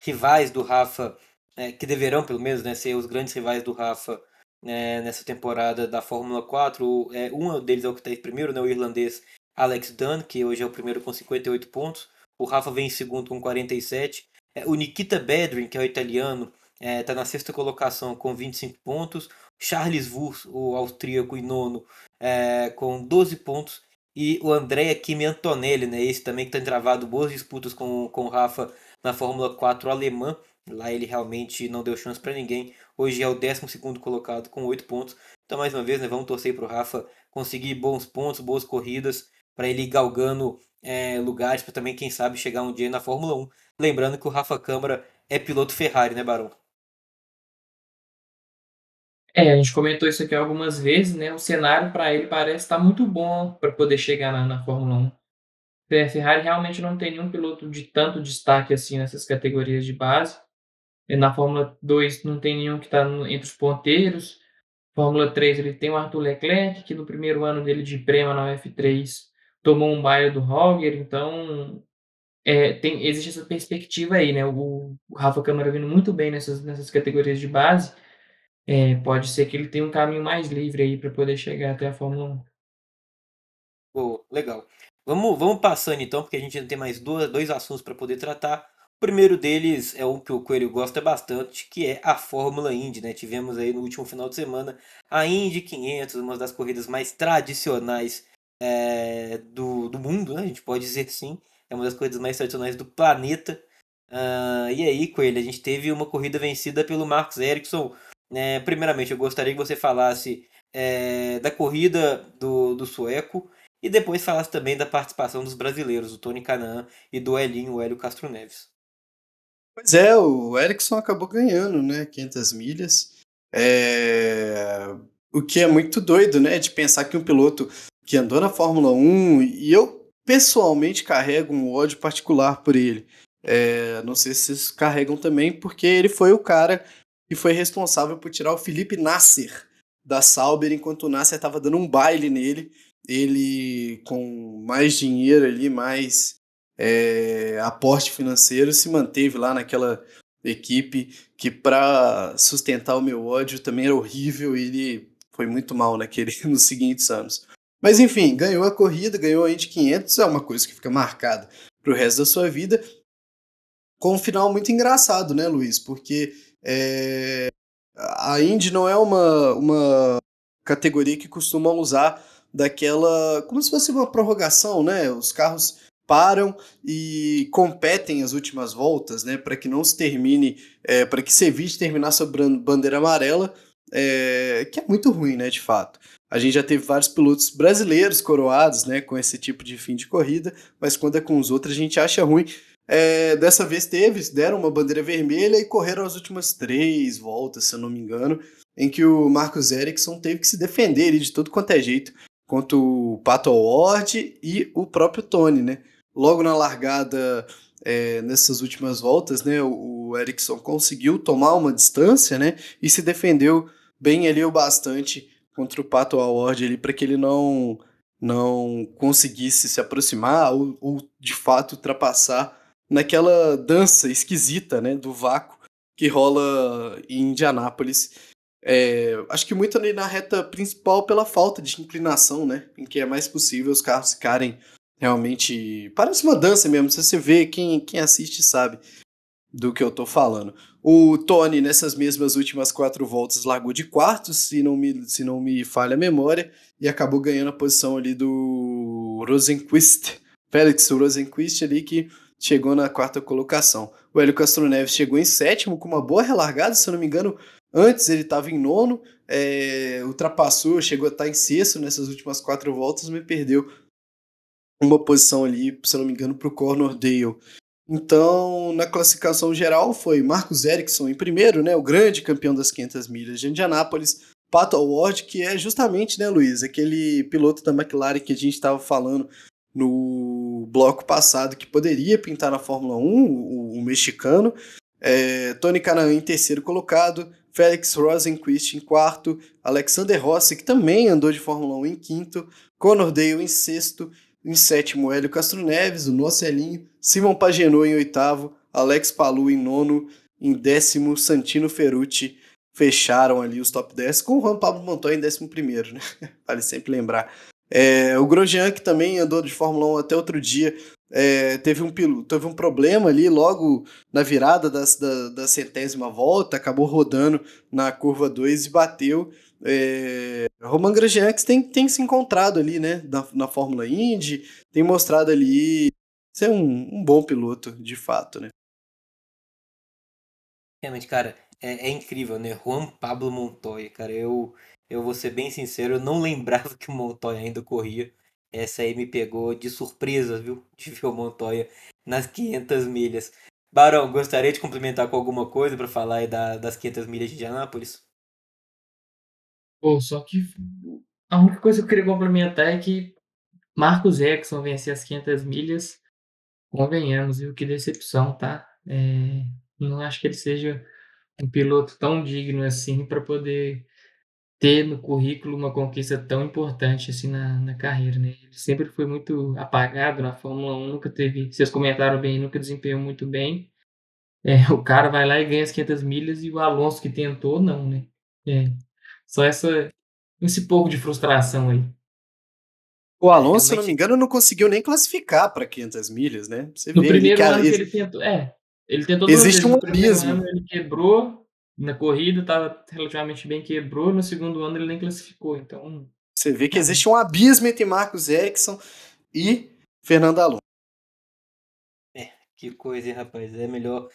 rivais do Rafa, é, que deverão pelo menos né, ser os grandes rivais do Rafa é, nessa temporada da Fórmula 4, é, um deles é o que está em primeiro, né, o irlandês Alex Dunn, que hoje é o primeiro com 58 pontos. O Rafa vem em segundo com 47. É, o Nikita Bedrin, que é o italiano, está é, na sexta colocação com 25 pontos. Charles Wurz, o austríaco, em nono, é, com 12 pontos. E o Andrea Kimi Antonelli, né, esse também que está entravado boas disputas com, com o Rafa na Fórmula 4 alemã. Lá ele realmente não deu chance para ninguém. Hoje é o 12 colocado com 8 pontos. Então, mais uma vez, né, vamos torcer para o Rafa conseguir bons pontos, boas corridas, para ele ir galgando é, lugares, para também, quem sabe, chegar um dia na Fórmula 1. Lembrando que o Rafa Câmara é piloto Ferrari, né, Barão? É, a gente comentou isso aqui algumas vezes, né? O cenário para ele parece estar tá muito bom para poder chegar na, na Fórmula 1. A Ferrari realmente não tem nenhum piloto de tanto destaque assim nessas categorias de base. E na Fórmula 2 não tem nenhum que está entre os ponteiros. Fórmula 3 ele tem o Arthur Leclerc, que no primeiro ano dele de prêmio na F3 tomou um baile do Roger, então é, tem, existe essa perspectiva aí, né? O, o Rafa Câmara vindo muito bem nessas, nessas categorias de base é, pode ser que ele tenha um caminho mais livre aí para poder chegar até a Fórmula 1. Oh, legal. Vamos, vamos passando então, porque a gente ainda tem mais dois, dois assuntos para poder tratar. O primeiro deles é um que o Coelho gosta bastante, que é a Fórmula Indy, né? Tivemos aí no último final de semana a Indy 500, uma das corridas mais tradicionais é, do, do mundo, né? A gente pode dizer sim. É uma das corridas mais tradicionais do planeta. Uh, e aí, Coelho, a gente teve uma corrida vencida pelo Marcos Ericsson, é, primeiramente, eu gostaria que você falasse é, da corrida do, do sueco e depois falasse também da participação dos brasileiros, o Tony Canaan e do Elinho, o Hélio Castro Neves. Pois é, o Ericsson acabou ganhando, né? 500 milhas. É... O que é muito doido, né? De pensar que um piloto que andou na Fórmula 1 e eu pessoalmente carrego um ódio particular por ele. É... Não sei se vocês carregam também, porque ele foi o cara que foi responsável por tirar o Felipe Nasser da Sauber enquanto o Nasser estava dando um baile nele. Ele, com mais dinheiro ali, mais é, aporte financeiro, se manteve lá naquela equipe que, para sustentar o meu ódio, também era horrível e ele foi muito mal naquele, nos seguintes anos. Mas enfim, ganhou a corrida, ganhou a Indy 500, é uma coisa que fica marcada para o resto da sua vida. Com um final muito engraçado, né, Luiz? Porque é, a Indy não é uma, uma categoria que costuma usar daquela. como se fosse uma prorrogação, né? Os carros param e competem as últimas voltas, né? Para que não se termine, é, para que se evite terminar sobre bandeira amarela, é, que é muito ruim, né? De fato. A gente já teve vários pilotos brasileiros coroados, né? Com esse tipo de fim de corrida, mas quando é com os outros a gente acha ruim. É, dessa vez teve, deram uma bandeira vermelha e correram as últimas três voltas, se eu não me engano, em que o Marcos Ericsson teve que se defender de tudo quanto é jeito contra o Pato Award e o próprio Tony, né? Logo na largada, é, nessas últimas voltas, né, o, o conseguiu tomar uma distância, né, e se defendeu bem ali o bastante contra o Pato Award ali para que ele não não conseguisse se aproximar ou, ou de fato ultrapassar naquela dança esquisita, né, do vácuo que rola em Indianápolis. É, acho que muito na reta principal pela falta de inclinação, né, em que é mais possível os carros ficarem realmente parece uma dança mesmo. Se você vê quem quem assiste sabe do que eu tô falando. O Tony nessas mesmas últimas quatro voltas largou de quarto, se não me se não me falha a memória, e acabou ganhando a posição ali do Rosenquist, Felix Rosenquist ali que chegou na quarta colocação. O Hélio Castro Neves chegou em sétimo com uma boa relargada, se eu não me engano. Antes ele estava em nono, é, ultrapassou, chegou a estar em sexto nessas últimas quatro voltas, mas perdeu uma posição ali, se eu não me engano, para o Cornor Dale. Então, na classificação geral, foi Marcos Ericsson em primeiro, né, o grande campeão das 500 milhas de Indianápolis, Pato Award, que é justamente, né, Luiz, aquele piloto da McLaren que a gente estava falando no bloco passado que poderia pintar na Fórmula 1, o, o mexicano. É, Tony Canaan em terceiro colocado, Félix Rosenquist em quarto, Alexander Rossi, que também andou de Fórmula 1 em quinto, Conor Dale em sexto, em sétimo Hélio Castro Neves, o Nocelinho, Simon Pagenaud em oitavo, Alex Palu em nono, em décimo Santino Ferrucci fecharam ali os top 10 com o Juan Pablo Montoya em décimo primeiro, né? vale sempre lembrar É, o Grosjean, que também andou de Fórmula 1 até outro dia, é, teve, um, teve um problema ali logo na virada das, da, da centésima volta, acabou rodando na curva 2 e bateu. É, Roman Grosjean que tem, tem se encontrado ali, né, na, na Fórmula Indy, tem mostrado ali ser um, um bom piloto, de fato, né. Realmente, cara, é, é, incrível, né? Juan Pablo Montoya, cara, eu, eu vou ser bem sincero, eu não lembrava que o Montoya ainda corria. Essa aí me pegou de surpresa, viu? De ver o Montoya nas 500 milhas. Barão, gostaria de complementar com alguma coisa para falar aí da, das 500 milhas de Indianápolis? Pô, só que a única coisa que eu queria complementar é que Marcos Exxon vencer as 500 milhas, convenhamos, viu? Que decepção, tá? É, não acho que ele seja um piloto tão digno assim para poder ter no currículo uma conquista tão importante assim na, na carreira, né? Ele sempre foi muito apagado na Fórmula 1, nunca teve, vocês comentaram bem, nunca desempenhou muito bem. É, o cara vai lá e ganha as 500 milhas e o Alonso que tentou, não, né? É, só essa, esse pouco de frustração aí. O Alonso, se não me engano, não conseguiu nem classificar para 500 milhas, né? Você no primeiro ele, ano que ele tentou, é, ele tentou Existe um abismo. ele quebrou na corrida, estava relativamente bem, quebrou. No segundo ano ele nem classificou. Então. Você vê que existe um abismo entre Marcos Erickson e Fernando Alonso. É, que coisa, hein, rapaz. É melhor.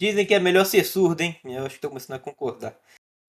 Dizem que é melhor ser surdo, hein? Eu acho que estou começando a concordar.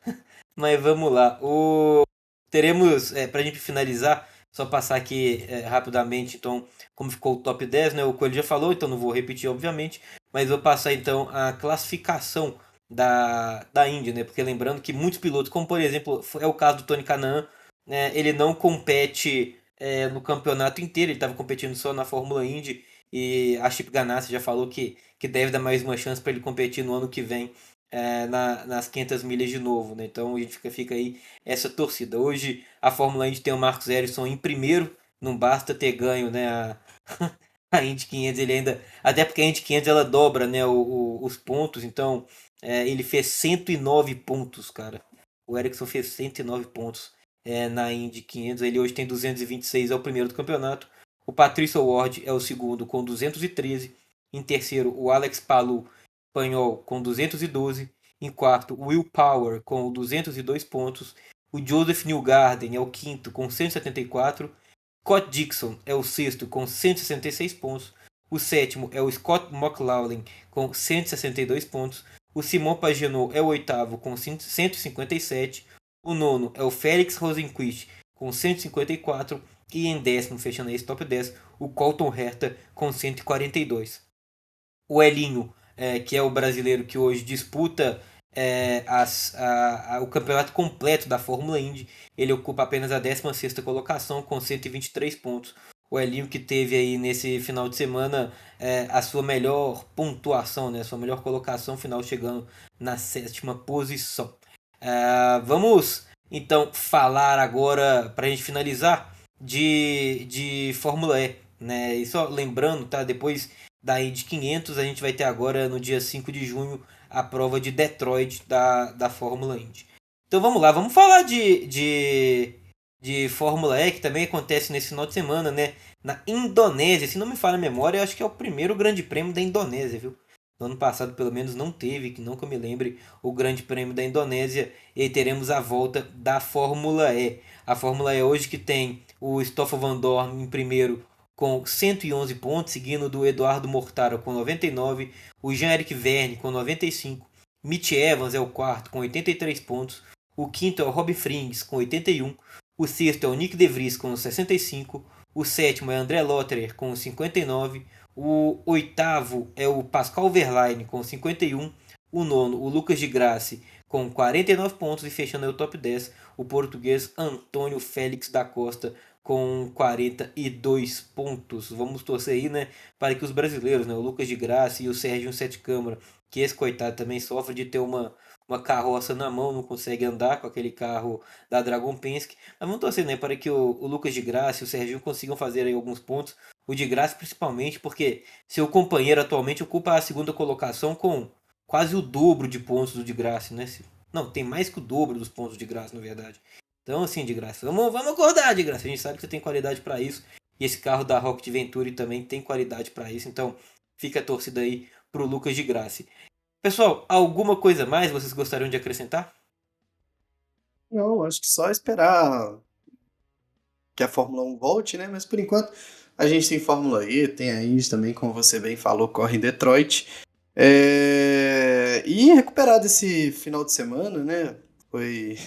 Mas vamos lá. O... Teremos, é, para a gente finalizar, só passar aqui é, rapidamente, então, como ficou o top 10, né? O Coelho já falou, então não vou repetir, obviamente. Mas vou passar então a classificação da, da Indy, né? Porque lembrando que muitos pilotos, como por exemplo é o caso do Tony Canaan, né? ele não compete é, no campeonato inteiro, ele estava competindo só na Fórmula Indy e a Chip Ganassi já falou que, que deve dar mais uma chance para ele competir no ano que vem é, na, nas 500 milhas de novo, né? Então a gente fica, fica aí essa torcida. Hoje a Fórmula Indy tem o Marcos Ericsson em primeiro, não basta ter ganho, né? A, a Indy 500 ele ainda, até porque a Indy 500 ela dobra, né? O, o, os pontos, então é, ele fez 109 pontos, cara. O Ericsson fez 109 pontos é, na Indy 500. Ele hoje tem 226, é o primeiro do campeonato. O Patrício Ward é o segundo com 213. Em terceiro, o Alex Palu, espanhol, com 212. Em quarto, o Will Power com 202 pontos. O Joseph Newgarden é o quinto com 174. Scott Dixon é o sexto com 166 pontos. O sétimo é o Scott McLaughlin com 162 pontos. O Simon Pagenaud é o oitavo com 157. O nono é o Félix Rosenquist com 154. E em décimo, fechando esse top 10, o Colton Herta com 142. O Elinho, é, que é o brasileiro que hoje disputa é, as, a, a, o campeonato completo da Fórmula Indy, ele ocupa apenas a 16 colocação com 123 pontos o Elinho que teve aí nesse final de semana é, a sua melhor pontuação, né, a sua melhor colocação final, chegando na sétima posição. É, vamos então falar agora, para a gente finalizar, de, de Fórmula E. Né? E só lembrando, tá? depois da Indy 500, a gente vai ter agora no dia 5 de junho a prova de Detroit da, da Fórmula Indy. Então vamos lá, vamos falar de, de de Fórmula E, que também acontece nesse final de semana, né? Na Indonésia, se não me falha a memória, acho que é o primeiro grande prêmio da Indonésia, viu? No ano passado, pelo menos, não teve, que nunca me lembre, o grande prêmio da Indonésia. E aí teremos a volta da Fórmula E. A Fórmula E hoje que tem o Stoffel Van Dorn em primeiro com 111 pontos, seguindo do Eduardo Mortaro com 99, o Jean-Eric Verne com 95, Mitch Evans é o quarto com 83 pontos, o quinto é o Rob Frings com 81, o sexto é o Nick DeVries com 65. O sétimo é André Lotterer com 59. O oitavo é o Pascal Verlaine com 51. O nono, o Lucas de Grace com 49 pontos. E fechando o top 10, o português Antônio Félix da Costa com 42 pontos. Vamos torcer aí, né, para que os brasileiros, né, o Lucas de Graça e o Sérgio Sete Câmara, que esse coitado também sofre de ter uma uma carroça na mão, não consegue andar com aquele carro da Dragon Penske. Mas vamos torcer né, para que o, o Lucas de Graça e o Serginho consigam fazer aí alguns pontos. O de Graça principalmente, porque seu companheiro atualmente ocupa a segunda colocação com quase o dobro de pontos do de Graça, né? Não, tem mais que o dobro dos pontos de Graça, na verdade. Então, assim, de graça, vamos, vamos acordar de graça. A gente sabe que você tem qualidade para isso. E esse carro da Rocket Venturi também tem qualidade para isso. Então, fica a torcida aí pro Lucas de Graça. Pessoal, alguma coisa mais vocês gostariam de acrescentar? Não, acho que só esperar que a Fórmula 1 volte, né? Mas por enquanto a gente tem Fórmula E, tem a Indy também, como você bem falou, corre em Detroit. É... E recuperado esse final de semana, né? Foi,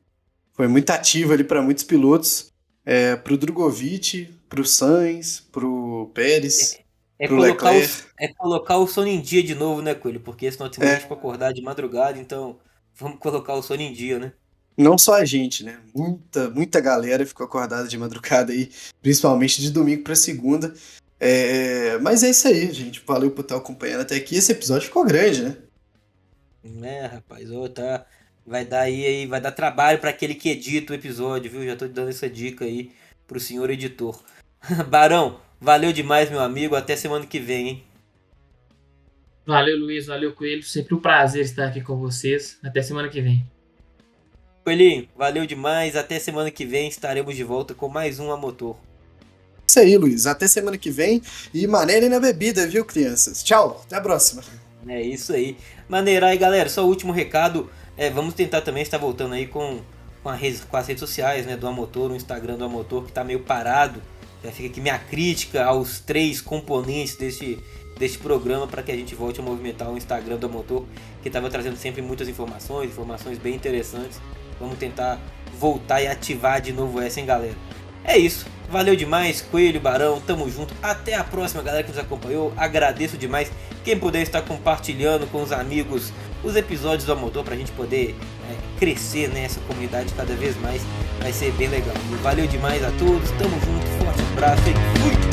foi muito ativo ali para muitos pilotos. É, pro Drogovic, pro Sainz, pro Pérez. É, colocar, o, é colocar o sono em dia de novo, né, Coelho? Porque de semana é. gente ficou acordar de madrugada, então vamos colocar o sono em dia, né? Não só a gente, né? Muita, muita galera ficou acordada de madrugada aí, principalmente de domingo para segunda. É, mas é isso aí, gente. Valeu por estar acompanhando até aqui. Esse episódio ficou grande, né? É, rapaz, ô, tá. Vai dar aí, aí vai dar trabalho para aquele que edita o episódio, viu? Já tô dando essa dica aí pro senhor editor. Barão, valeu demais, meu amigo. Até semana que vem, hein? Valeu, Luiz. Valeu, Coelho. Sempre um prazer estar aqui com vocês. Até semana que vem. Coelhinho, valeu demais. Até semana que vem estaremos de volta com mais um A Motor. Isso aí, Luiz. Até semana que vem. E maneirem na bebida, viu, crianças? Tchau. Até a próxima. É isso aí. Maneirar aí, galera. Só o último recado. É, vamos tentar também estar voltando aí com, com, a rede, com as redes sociais né, do Amotor, o Instagram do Amotor, que está meio parado. Já fica aqui minha crítica aos três componentes deste, deste programa para que a gente volte a movimentar o Instagram do Amotor, que estava trazendo sempre muitas informações, informações bem interessantes. Vamos tentar voltar e ativar de novo essa, hein, galera? É isso. Valeu demais, Coelho, Barão. Tamo junto. Até a próxima, galera que nos acompanhou. Agradeço demais. Quem puder estar compartilhando com os amigos os episódios do Amotor pra gente poder é, crescer nessa comunidade cada vez mais. Vai ser bem legal. Valeu demais a todos. Tamo junto. Forte abraço e fui!